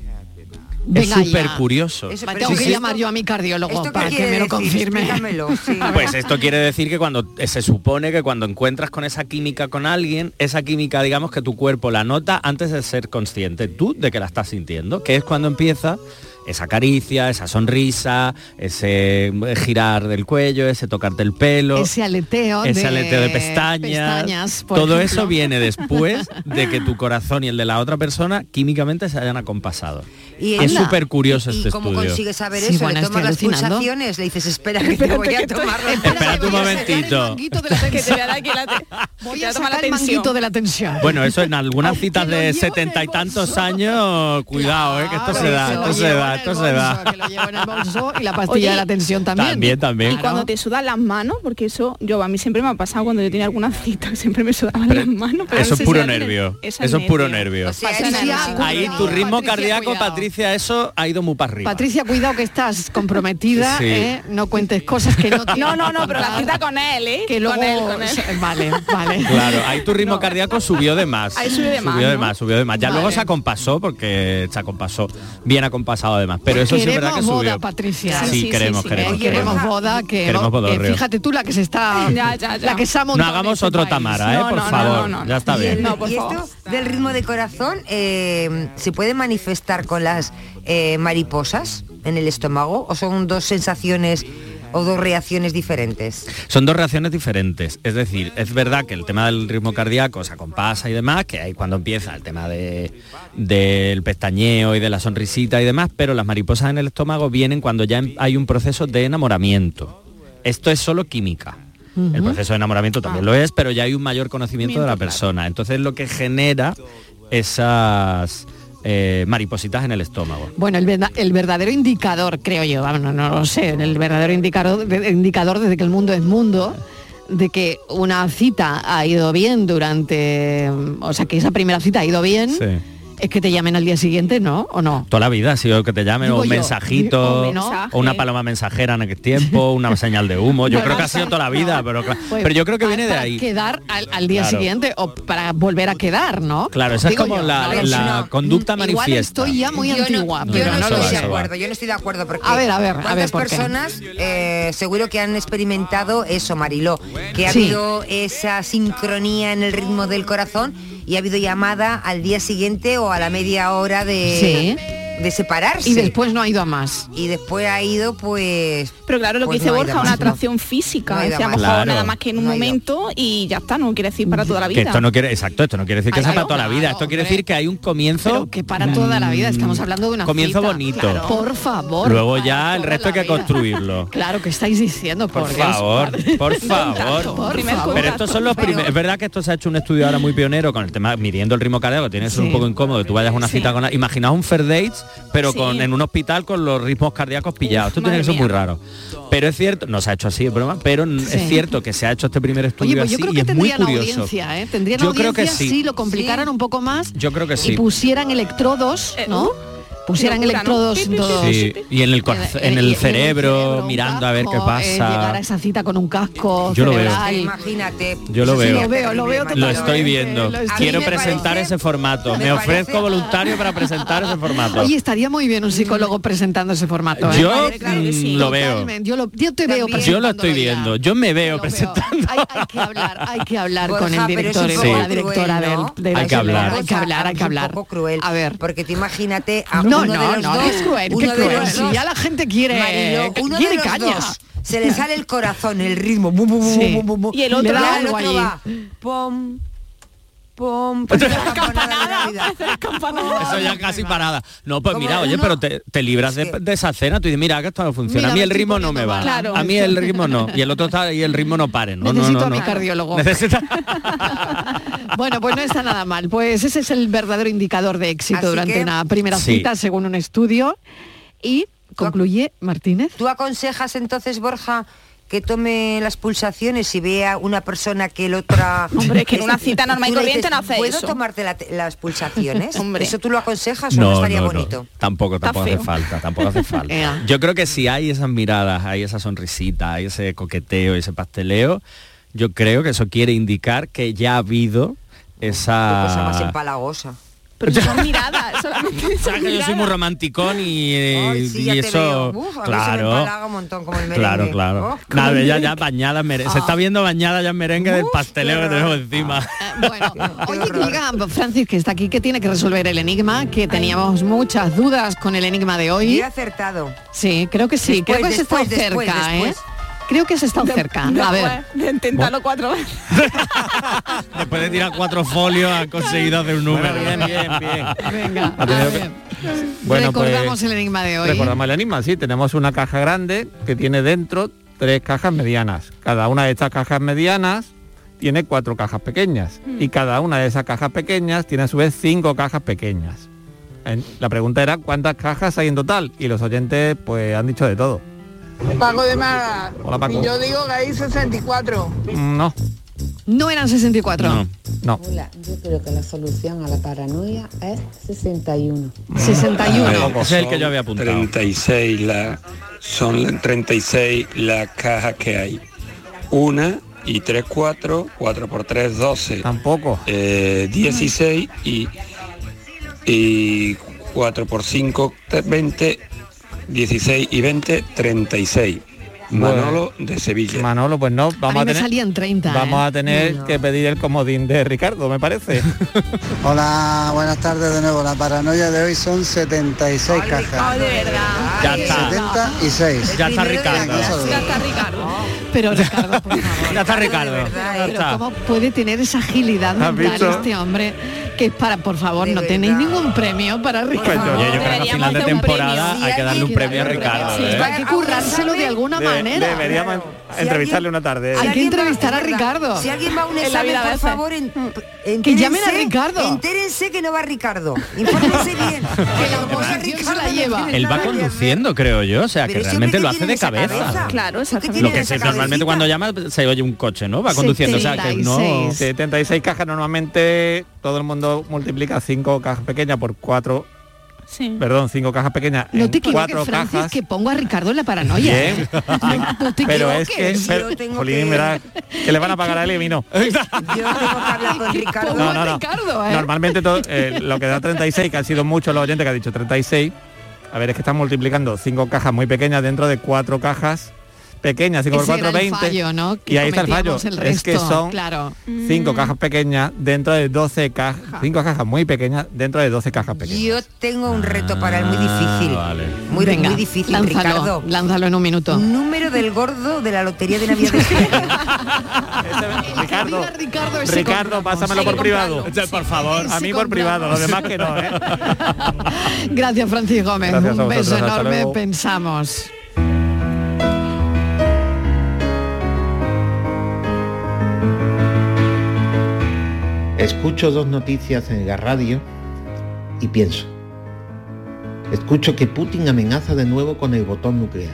Es súper curioso. Tengo que llamar yo a mi cardiólogo ¿Esto qué para que me lo confirme. Sí. Pues esto quiere decir que cuando eh, se supone que cuando encuentras con esa química con alguien, esa química, digamos que tu cuerpo la nota antes de ser consciente tú de que la estás sintiendo, que es cuando empieza esa caricia, esa sonrisa, ese girar del cuello, ese tocarte el pelo. Ese aleteo ese de aleteo de pestañas, todo ejemplo. eso viene después de que tu corazón y el de la otra persona químicamente se hayan acompasado. Y es súper curioso ¿Y este cómo estudio. consigues saber Sí, eso? bueno, le tomas las alucinando. pulsaciones, le dices, espera que te voy a tomar las Espérate un momentito. Voy a tomar el manguito de la tensión. Bueno, eso en algunas citas de setenta y tantos años, cuidado, eh, que esto se da, esto se da, se que lo llevo en el bolso y la pastilla Oye, de la tensión también. También, también. Y cuando te sudan las manos, porque eso yo a mí siempre me ha pasado cuando yo tenía alguna cita, siempre me sudaban las manos. pero Eso no es puro si nervio. eso es puro nervio. Patricia, Ahí tu ritmo Patricia, cardíaco, cuidado. Patricia, eso ha ido muy para arriba. Patricia, cuidado que estás comprometida, Sí. ¿eh? no cuentes cosas que no tienes No, no, no, pero la cita con él, ¿eh? que luego con él, con él. vale, vale. Claro, ahí tu ritmo cardíaco subió de más. Ahí subió de más, Subió de más, subió de más. Ya Vale. luego se acompasó porque se acompasó, bien acompasado además. Pero eso sí es verdad que Queremos subió. boda, Patricia. Sí, queremos, queremos, Eh, queremos boda, que, Queremos que fíjate tú la que se está, Ya, ya, ya. la que se ha No montado en hagamos este otro país. Tamara, ¿eh? No, por no, no, favor. no, no. Ya está Y, bien. el- No, por y esto del ritmo de corazón eh, se puede manifestar con las eh, mariposas en el estómago o son dos sensaciones o dos reacciones diferentes. Son dos reacciones diferentes. Es decir, es verdad que el tema del ritmo cardíaco se acompasa y demás, que ahí cuando empieza el tema de, del pestañeo y de la sonrisita y demás, pero las mariposas en el estómago vienen cuando ya em- hay un proceso de enamoramiento. Esto es solo química. El proceso de enamoramiento también lo es, pero ya hay un mayor conocimiento de la persona. Entonces lo que genera esas eh, maripositas en el estómago. Bueno, el, verda- el verdadero indicador, creo yo, vamos, no, no lo sé, el verdadero indicador, indicador desde que el mundo es mundo, de que una cita ha ido bien durante, o sea, que esa primera cita ha ido bien, Sí. Es que te llamen al día siguiente, ¿no? ¿O no? Toda la vida ha sido que te llamen Digo o un yo. mensajito ¿no? o una paloma mensajera en aquel tiempo, una señal de humo. Yo Bueno, creo que ha sido toda la vida, pero, Pues, pero yo creo que para- viene de para ahí. quedar al, al día Claro. siguiente o para volver a quedar, ¿no? Claro, esa es como yo, la, ver, no, conducta Igual manifiesta. estoy ya muy Yo no- antigua, yo pero no, no, estoy de acuerdo, yo no estoy de acuerdo porque A ver, a ver, a ver, ¿cuántas ¿por qué? personas eh, seguro que han experimentado eso, Mariló, que ha Sí. habido esa sincronía en el ritmo del corazón y ha habido llamada al día siguiente o a la media hora de, de separarse. Y después no ha ido a más. Y después ha ido pues Pero claro, lo Pues que dice no ha Borja, una más, ¿no? atracción física, No a lo mejor Claro. nada más que en un momento y ya está, no quiere decir para toda la Que vida. esto no quiere, exacto, esto no quiere decir que sea para toda la vida. Esto quiere decir que hay un comienzo. Pero que para toda la vida estamos hablando de una comienzo cita. bonito. Claro. Por favor. Luego ya el resto hay que construirlo. Claro, que estáis diciendo? Por favor, por favor. Por Primer favor. Pero estos son los primeros. Es verdad que esto se ha hecho un estudio ahora muy pionero con el tema midiendo el ritmo cardíaco. Tiene que ser Sí. un poco incómodo tú vayas a una cita con. Imaginaos un fair dates, pero Sí. con en un hospital con los ritmos cardíacos pillados. Esto tiene madre que ser muy raro. Pero es cierto, no se ha hecho así, es broma, pero Sí. es cierto que se ha hecho este primer estudio Oye, pues yo así creo y que es muy curioso. audiencia, ¿eh? Tendrían Yo creo que sí. si lo complicaran un poco más Yo creo que y sí. pusieran electrodos, ¿no? Pusieran locura, ¿no? electrodos pi, todos Sí, y en el, cor- en el cerebro, mirando a ver qué eh, llegar a pasa. esa cita con un casco Yo lo veo. imagínate. Yo lo veo. Lo veo, lo veo terrible, Lo Mariló, estoy ¿eh? viendo. lo estoy Quiero presentar ese formato. me Me ofrezco voluntario para presentar ese formato. Oye, estaría muy bien un psicólogo presentando ese formato. ¿eh? Yo claro sí. mm, lo veo. Yo, lo, yo te veo. Yo lo estoy viendo. Yo me veo presentando. Hay, hay que hablar, hay que hablar Borja, con el director con la directora ¿no? del, Hay que hablar. Hay que hablar, hay que hablar. A ver. Porque tú imagínate a No, no, no, es cruel, qué Si ya la gente quiere, Mariló, uno quiere de los caña. dos se le sale el corazón, el ritmo. Sí. Y el otro ya da algo otro allí. va. Pom, pues campanada de Navidad. Eso ya casi parada. No, pues mira, oye, uno- pero te, te libras de, de esa cena. Tú dices, mira, que esto no funciona. Mira, a mí el ritmo no me va. Claro. A mí el ritmo no. Y el otro está y el ritmo no pare. No, Necesito no, no, a mi cardiólogo. Necesita- Bueno, pues no está nada mal. Pues ese es el verdadero indicador de éxito Así durante que- una primera Sí. cita, según un estudio. Y concluye Martínez. ¿Tú aconsejas entonces, Borja, que tome las pulsaciones y vea una persona que el otra... Hombre, que en una cita normal y corriente no hace ¿Puedo eso?" tomarte la- las pulsaciones? Hombre. ¿Eso tú lo aconsejas o no, No, estaría no, no. bonito? Tampoco, tampoco hace falta, tampoco hace falta. Yo creo que si hay esas miradas, hay esa sonrisita, hay ese coqueteo, ese pasteleo, yo creo que eso quiere indicar que ya ha habido Qué cosa más esa empalagosa. Pero son miradas, solamente O sea, que yo soy muy romanticón y, eh, sí, y eso. Uf, se me claro, un montón como el merengue. claro, claro. Oh, como Nada, el ya, ya bañada, en se Ah. está viendo bañada ya en merengue del pasteleo que tenemos encima. Oye, que diga Francis, que está aquí, que tiene que resolver el enigma, que teníamos muchas dudas con el enigma de hoy. He acertado. Sí, creo que sí, Después, creo que has estado después, después, cerca, después. ¿eh? Creo que has estado cerca. A ver. De intentarlo cuatro veces. Después de tirar cuatro folios ha conseguido hacer un número. bien, bien, bien. Venga, Bueno, pues, recordamos el enigma de hoy. Recordamos el enigma, sí. Tenemos una caja grande que tiene dentro tres cajas medianas. Cada una de estas cajas medianas tiene cuatro cajas pequeñas. Y cada una de esas cajas pequeñas tiene a su vez cinco cajas pequeñas. La pregunta era cuántas cajas hay en total. Y los oyentes pues han dicho de todo. Paco de Málaga. Hola, Paco. Y yo digo que hay 64. Mm, No, No eran 64. no, no. Hola, yo creo que la solución a la paranoia es 61. 61. Ese es el que yo había apuntado. 36 la, son 36 las cajas que hay. Una y 3, 4, 4 por 3, 12. Tampoco. Eh, 16 y, y 4 por 5, 20, 16 y 20, 36. Manolo de Sevilla. Manolo, pues no, A vamos mí a, me tener, salían 30. vamos ¿eh? a tener que pedir el comodín de Ricardo, me parece. Hola, buenas tardes de nuevo. La paranoia de hoy son 76 cajas. de verdad. Ya está. 76. Ya está Ricardo. Ya está Ricardo. Pero Ricardo, por favor. Ya está Ricardo. Pero Ya está. ¿cómo puede tener esa agilidad ¿Has mental visto? este hombre? Que es para, por favor, no tenéis ningún premio para Ricardo. Pues yo, yo creo que a final Deberíamos de temporada premio. hay que darle un premio a Ricardo. Sí, ¿eh? hay que currárselo de alguna manera. Deberíamos entrevistarle una tarde. Hay que alguien va- entrevistar a Ricardo. Si alguien va a un examen, por favor, en, Que llamen a entérense- Ricardo. Entérense que no va Ricardo. Infórmense bien. Que la la lleva. Él va conduciendo, creo yo, o sea, que realmente lo que hace de cabeza. cabeza. Claro, ¿Qué exactamente. tiene Lo que se, normalmente cuando llama se oye un coche, ¿no? Va conduciendo, o sea, que no... 76. 76 cajas normalmente todo el mundo multiplica cinco cajas pequeñas por cuatro, Sí. perdón, cinco cajas pequeñas No en te equivoques, cuatro Francis, cajas. que pongo a Ricardo en la paranoia. Bien. No, no te pero es que pero, tengo Jolín, que- verá, que le van a pagar a él y a mí no. Yo tengo que hablar con Ricardo. Pongo No, a no, no. Ricardo, ¿eh? Normalmente todo, eh, lo que da 36, que han sido muchos los oyentes que han dicho 36, a ver, es que están multiplicando cinco cajas muy pequeñas dentro de cuatro cajas pequeñas, 5 por Ese 4, era el 20. fallo, ¿no? Que y ahí está el fallo. el es que son claro. cinco Mm. cajas pequeñas dentro de 12 cajas, cinco cajas muy pequeñas dentro de 12 cajas pequeñas. Yo tengo un reto para él muy difícil. Ah, vale. Muy, Venga, muy difícil, lánzalo, Ricardo. lánzalo en un minuto. Número del gordo de la lotería de Navidad de España. Ricardo, Ricardo, Ricardo, pásamelo por privado. Por favor. A mí por privado, los demás que no, ¿eh? Gracias, Francis Gómez. Gracias un beso enorme. Pensamos. Escucho dos noticias en la radio y pienso. Escucho que Putin amenaza de nuevo con el botón nuclear.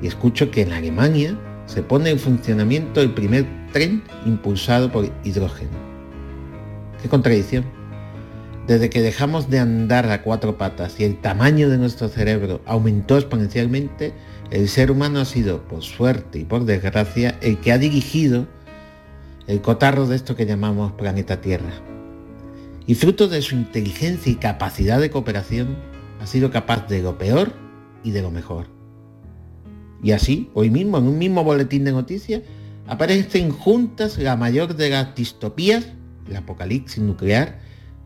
Y escucho que en Alemania se pone en funcionamiento el primer tren impulsado por hidrógeno. Qué contradicción. Desde que dejamos de andar a cuatro patas y el tamaño de nuestro cerebro aumentó exponencialmente, el ser humano ha sido, por suerte y por desgracia, el que ha dirigido el cotarro de esto que llamamos planeta Tierra. Y fruto de su inteligencia y capacidad de cooperación, ha sido capaz de lo peor y de lo mejor. Y así, hoy mismo, en un mismo boletín de noticias, aparecen juntas la mayor de las distopías, el apocalipsis nuclear,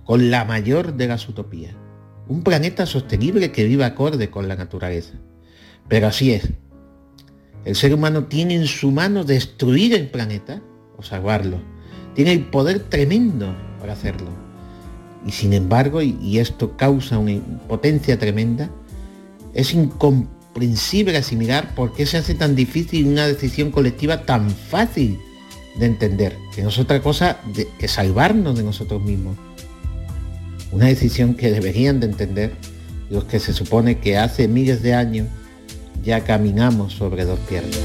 con la mayor de las utopías. Un planeta sostenible que viva acorde con la naturaleza. Pero así es. El ser humano tiene en su mano destruir el planeta salvarlo. Tiene el poder tremendo para hacerlo. Y sin embargo, y, y esto causa una impotencia tremenda, es incomprensible asimilar por qué se hace tan difícil una decisión colectiva tan fácil de entender, que no es otra cosa de- que salvarnos de nosotros mismos. Una decisión que deberían de entender los que se supone que hace miles de años ya caminamos sobre dos piernas.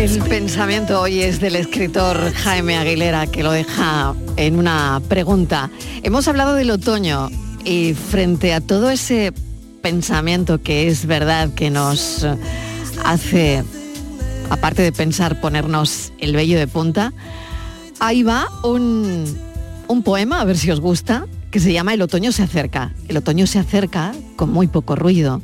El pensamiento hoy es del escritor Jaime Aguilera, que lo deja en una pregunta. Hemos hablado del otoño y frente a todo ese pensamiento que es verdad que nos hace, aparte de pensar, ponernos el vello de punta, Ahí va un, un poema, a ver si os gusta, que se llama El otoño se acerca. El otoño se acerca con muy poco ruido.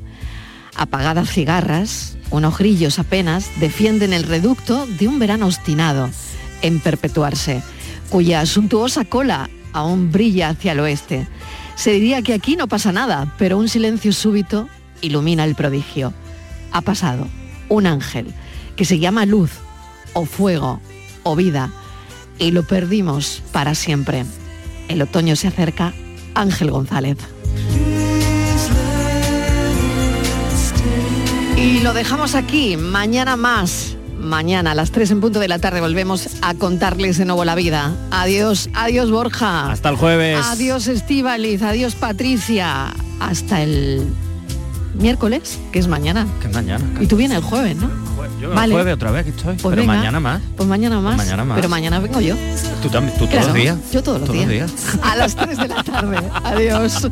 Apagadas cigarras, unos grillos apenas defienden el reducto de un verano obstinado en perpetuarse, cuya suntuosa cola aún brilla hacia el oeste. Se diría que aquí no pasa nada, pero un silencio súbito ilumina el prodigio. Ha pasado un ángel que se llama luz, o fuego, o vida, y lo perdimos para siempre. El otoño se acerca, Ángel González. Y lo dejamos aquí, mañana más. Mañana a las 3 en punto de la tarde volvemos a contarles de nuevo la vida. Adiós, adiós Borja. Hasta el jueves. Adiós Estíbaliz, adiós Patricia. Hasta el miércoles, que es mañana. Que es mañana. Y tú vienes el jueves, ¿no? Yo Vale. el jueves otra vez que estoy. Pues pero venga. mañana más. Pues mañana más. mañana más. Pero mañana vengo yo. Tú también, tú todos Claro, los días. Yo todos los días. A las 3 de la tarde. Adiós.